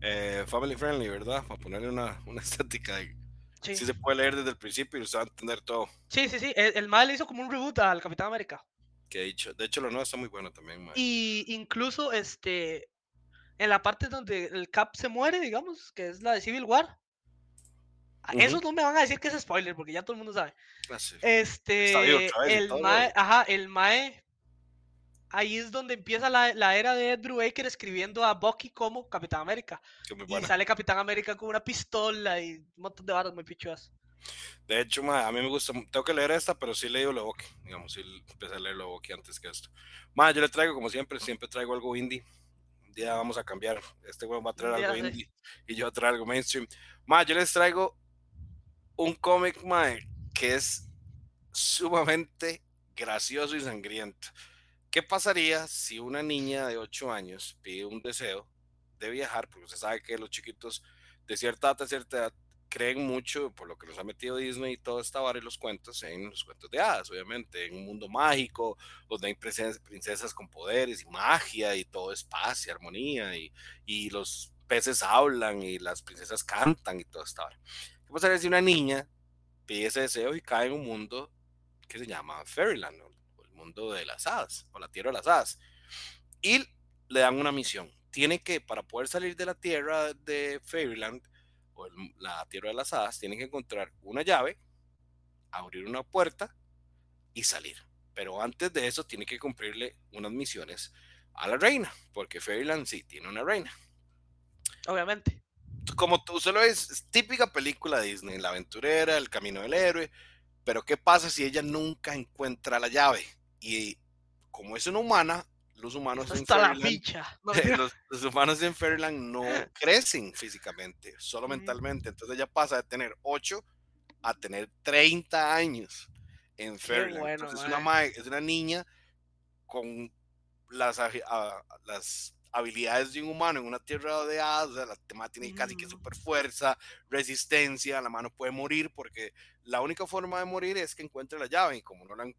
eh, family friendly, ¿verdad? Para ponerle una, una estética. de- Sí. Sí se puede leer desde el principio y usted va a entender todo Sí, sí, sí. El, el mae le hizo como un reboot al Capitán América. que he dicho. De hecho, lo nuevo está muy bueno también, mae. Y incluso este en la parte donde el Cap se muere, digamos, que es la de Civil War. a- Ujú. Eso no me van a decir que es spoiler, porque ya todo el mundo sabe. Ah, sí. Este, vez el Mae, ajá, el Mae. Ahí es donde empieza la, la era de Ed Brubaker escribiendo a Bucky como Capitán América. Y sale Capitán América con una pistola y un montón de varas muy pichudas. De hecho, mae, a mí me gusta. Tengo que leer esta, pero sí he leído Loboki. Digamos, sí empecé a leer Loboki antes que esto. Mae, yo le traigo, como siempre, siempre traigo algo indie. Un día vamos a cambiar. Este güey va a traer algo indie y yo voy a traer algo mainstream. Mae, yo les traigo un cómic, mae, que es sumamente gracioso y sangriento. ¿Qué pasaría si una niña de 8 años pide un deseo de viajar? Porque usted sabe que los chiquitos de cierta edad a cierta edad creen mucho por lo que nos ha metido Disney y toda esta vara y los cuentos en los cuentos de hadas, obviamente, en un mundo mágico, donde hay princesas, con poderes y magia y todo es paz y armonía y, y los peces hablan y las princesas cantan y toda esta vara. ¿Qué pasaría si una niña pide ese deseo y cae en un mundo que se llama Fairyland, o el mundo de las hadas, o la tierra de las hadas? Y le dan una misión. Tiene que, para poder salir de la tierra de Fairyland, o el- la tierra de las hadas, tiene que encontrar una llave, abrir una puerta y salir. Pero antes de eso tiene que cumplirle unas misiones a la reina, porque Fairyland sí tiene una reina. Obviamente. Como tú solo es, es típica película de Disney, la aventurera, el camino del héroe, pero ¿qué pasa si ella nunca encuentra la llave? Y como es una humana, los humanos en. No, los, los humanos en no crecen físicamente, solo mentalmente. Entonces ella pasa de tener 8 a tener 30 años en Fairyland. bueno, Entonces es una, es una niña con las, a- las habilidades de un humano en una tierra de hadas. O sea, la tema tiene casi que Ujú. super fuerza, resistencia. La mano puede morir porque la única forma de morir es que encuentre la llave. Y como no la han-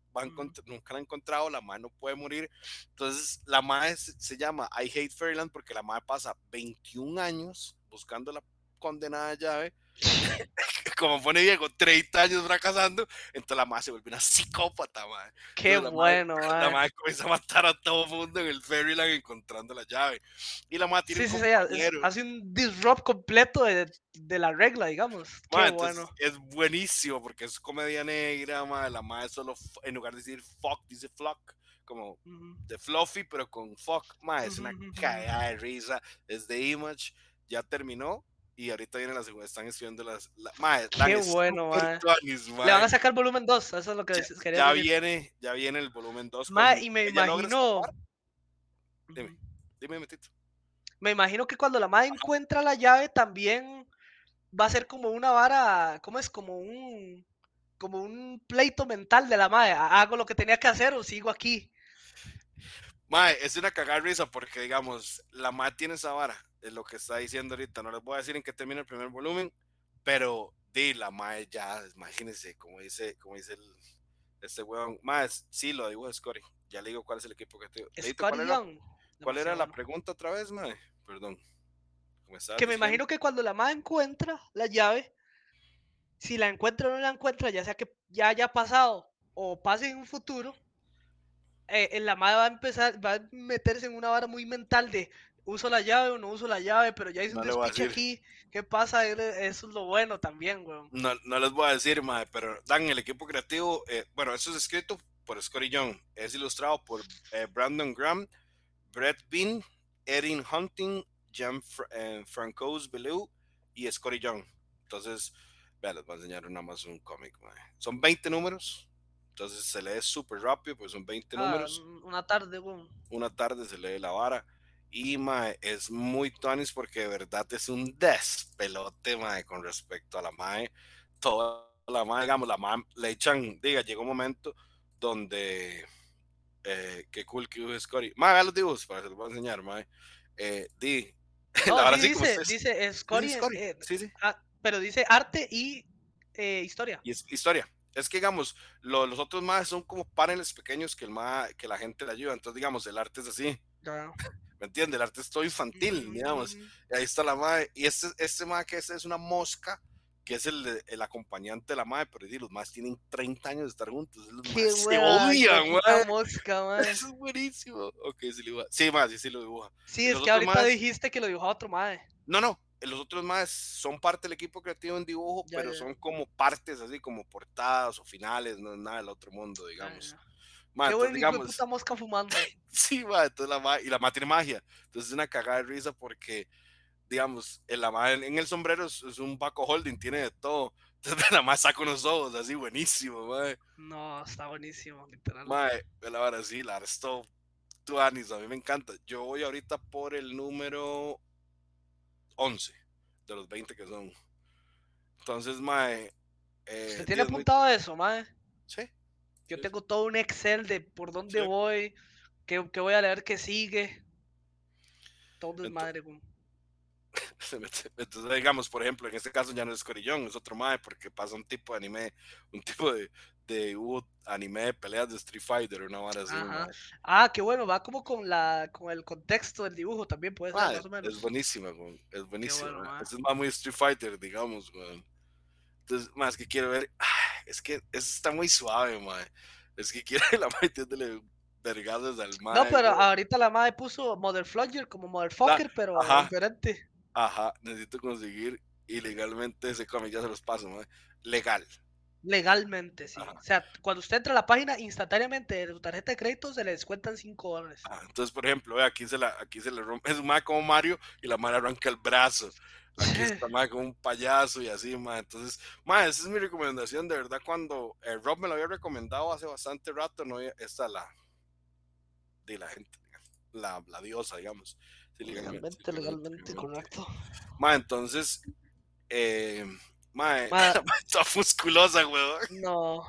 nunca la ha encontrado, la mano puede morir. Entonces, la madre se, se llama I Hate Fairyland porque la madre pasa 21 años buscando la condenada llave. Como pone Diego, 30 años fracasando. Entonces la madre se vuelve una psicópata, madre. Qué Entonces, la madre- bueno, La madre comienza a matar a todo mundo en el Fairyland encontrando la llave. Y la madre tiene Sí, un sí, es- compañero. hace un disrupt completo de, de la regla, digamos. Qué Ma, entonces, bueno. Es buenísimo porque es comedia negra, ma, la madre solo, en lugar de decir fuck, dice flock, como de Fluffy, pero con fuck, ma, es una cagada de risa, es de Image, ya terminó y ahorita viene la segunda, están escribiendo las, la, ma, dan Qué bueno, super ma. tuanis, ma. Le van a sacar volumen 2, eso es lo que ya, quería ya decir. viene, ya viene el volumen 2. Ma, y me imagino. Dime. Dime, Metito. Me imagino que cuando la madre encuentra la llave también va a ser como una vara, ¿cómo es? Como un como un pleito mental de la madre. ¿Hago lo que tenía que hacer o sigo aquí? Mae, es una cagada risa porque, digamos, la madre tiene esa vara, es lo que está diciendo ahorita. No les voy a decir en qué termina el primer volumen, pero di, la madre ya, imagínense, como dice, como dice el, este weón. Mae, sí, lo digo Scotty. Ya le digo cuál es el equipo que te. ¿Cuál era, Young. cuál era la pregunta otra vez, mae? Perdón. ¿Cómo estabas Que me imagino que cuando la madre encuentra la llave, si la encuentra o no la encuentra, ya sea que ya haya pasado o pase en un futuro, eh, eh, la madre va a empezar, va a meterse en una vara muy mental de uso la llave o no uso la llave, pero ya hice No un despiche aquí, ¿qué pasa? Eh, Eso es lo bueno también, weón. No, no les voy a decir, mae, pero Dan, el equipo creativo, eh, bueno, eso es escrito por Scotty Young, es ilustrado por eh, Brandon Graham, Brett Bean, Erin Hunting, Jan Fra eh, Francois Bellew y Scotty Young. Entonces, vean, les voy a enseñar nada más un cómic, mae. Son 20 números, entonces se lee súper rápido, pues son 20 Ah, números un- una tarde, weón. una tarde se lee la vara. Y mae, es muy tonis porque de verdad es un despelote, mae, con respecto a la mae. Toda la mae, digamos, la mae le echan, diga, llega un momento donde, eh, qué cool que use Scotty. Mae, vea los dibujos para que se los voy a enseñar, mae. Eh, di, No, la sí dice, dice Scotty, eh, sí, sí, ah, pero dice arte y eh, historia. y es historia. Es que, digamos, lo- los otros más son como paneles pequeños que, el ma, que la gente le ayuda. Entonces, digamos, el arte es así. Ya. ¿Me entiendes? El arte es todo infantil, digamos. Mm, Y ahí está la madre. Y este, este madre que es, es una mosca, que es el, el acompañante de la madre, pero sí, los más tienen 30 años de estar juntos. Qué se buena, odian, qué puta mae. mosca, mae. Eso es buenísimo. Ok, sí lo. Sí, más, sí, sí lo dibuja. Sí, es los que ahorita dijiste que lo dibujaba otro mae. No, no. Los otros más son parte del equipo creativo en dibujo, Ya, pero ya. son como partes así, como portadas o finales, no es nada del otro mundo, digamos. Ah, Qué entonces, digamos, puta mosca fumando. Sí, entonces la ma- y la ma tiene magia. Entonces es una cagada de risa porque, digamos, el, la ma en en el sombrero es, es un Baco Holding, tiene de todo. Entonces la ma saca unos ojos así buenísimo, ma. No, está buenísimo, literal. Ma, la verdad sí, la verdad todo tuanis, a mí me encanta. Yo voy ahorita por el número 11 de los 20 que son. Entonces, ma, eh, ¿Usted sí, tiene muy- apuntado eso, mae? Sí, Yo tengo todo un Excel de por dónde Sí. voy, qué, qué voy a leer, qué sigue. Todo Ento- desmadre, güey. Entonces, digamos, por ejemplo, en este caso ya no es Corillón, es otro mae, porque pasa un tipo de anime, un tipo de, de hubo anime de peleas de Street Fighter, una vara así. Ah, qué bueno, va como con la con el contexto del dibujo también, puede ser Mae, más o menos. es buenísima, güey, es buenísima. bueno, es más muy Street Fighter, digamos. Entonces, más que quiero ver, ah, es que eso está muy suave, mae. Es que quiero la mae tiene vergazos al mae. No, pero ahorita la madre puso Mother Flogger como Motherfucker, pero ajá. diferente. Ajá, necesito conseguir ilegalmente ese cómic, ya se los paso, mae. Legal. Legalmente, sí. Ajá. O sea, cuando usted entra a la página, instantáneamente de su tarjeta de crédito se le descuentan 5 dólares. Ah, entonces, por ejemplo, aquí se la, aquí se le rompe, es un mae como Mario y la madre arranca el brazo. Aquí está mae como un payaso y así, mae. Entonces, mae, esa es mi recomendación, de verdad, cuando eh, Rob me lo había recomendado hace bastante rato, no había- esta la de la gente, la, la diosa, digamos. Sí, Legalmente, legalmente, correcto. Mae, entonces, eh, mae, toda musculosa, weón. No.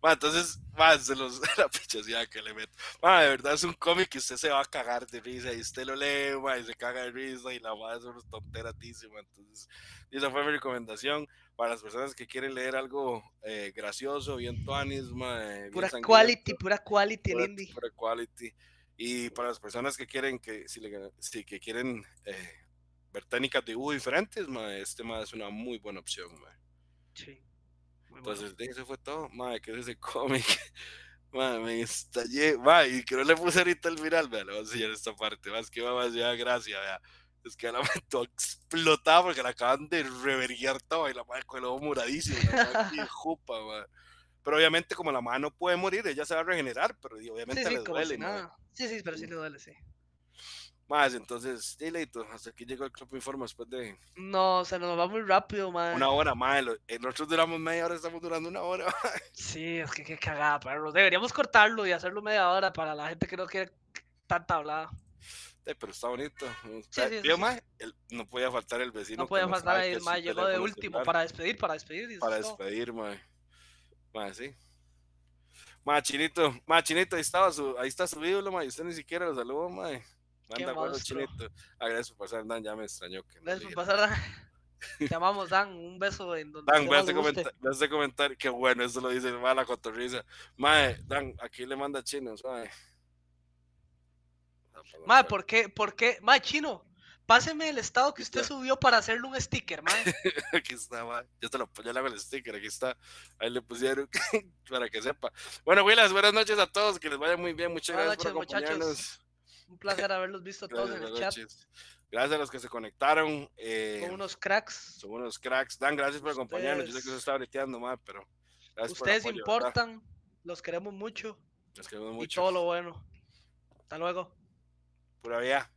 Ma, entonces, ma, se los, la pichaseada que le meto. Ma, de verdad es un cómic que usted se va a cagar de risa y usted lo lee, ma, y se caga de risa y la madre es una tonteratísima. Entonces, esa fue mi recomendación para las personas que quieren leer algo eh, gracioso, bien tuanis, eh, Pura sangriento, quality, pura quality, pura- indie. pura quality. Y para las personas que quieren que, si le- si que quieren eh, ver técnicas de dibujo diferentes, ma, este ma, es una muy buena opción, ma. Sí. Muy bueno. Entonces, de eso fue todo. Madre, que es ese cómic. Madre, me estallé. Madre, y que no le puse ahorita el viral. Vea, le voy a enseñar esta parte. Más que va a dar gracia, vea. Es que la toda explotada porque la acaban de reverguiar todo y la madre con el ojo moradísimo. La madre aquí, jupa, madre. Pero obviamente, como la madre no puede morir, ella se va a regenerar, pero y Sí, obviamente sí, le duele, si nada. Sí, sí, pero sí le duele, sí. Más, entonces, sí, Leito, hasta aquí llegó el Club Informa después de No, se nos va muy rápido, man. una hora, madre. Eh, Nosotros duramos media hora, estamos durando una hora. Sí, es que qué cagada, perro. Deberíamos cortarlo y hacerlo media hora para la gente que no quiere tanta hablada. Eh, pero está bonito. sí, Pero, sí, sí. el- no podía faltar el vecino. No podía no faltar ahí el mae, llegó de último celular para despedir, para despedir. para despedir, mae. Mae, sí. Mae, Chinito, mae, Chinito, ahí estaba su, ahí está su ídolo, mae, y usted ni siquiera lo saludó, mae. Manda monstruo. Chinito. Ah, gracias por pasar, Dan, ya me extrañó. Que no por pasar. Te amamos, Dan. Un beso en donde Dan, usted ve más este, comentario, qué bueno, eso lo dice va la cotorriza. Mae, Dan, aquí le manda chinos, mae. Ah, perdón, Mae. ¿por qué? ¿Por qué? Mae, chino, páseme el estado que usted subió para hacerle un sticker, mae. Aquí está, mae. Yo te lo ya le hago el sticker, aquí está. Ahí le pusieron para que sepa. Bueno, Willas, buenas noches a todos, que les vaya muy bien. Muchas Buenas gracias por noches, muchachos. Un placer haberlos visto todos en el chat. noches. Gracias a los que se conectaron. eh, Son unos cracks. son unos cracks. Dan, gracias por acompañarnos. Yo sé que se está breteando, mae, pero gracias por Ustedes apoyo, ¿verdad? importan. Los queremos mucho. Los queremos Y mucho. todo lo bueno. Hasta luego. Pura vida.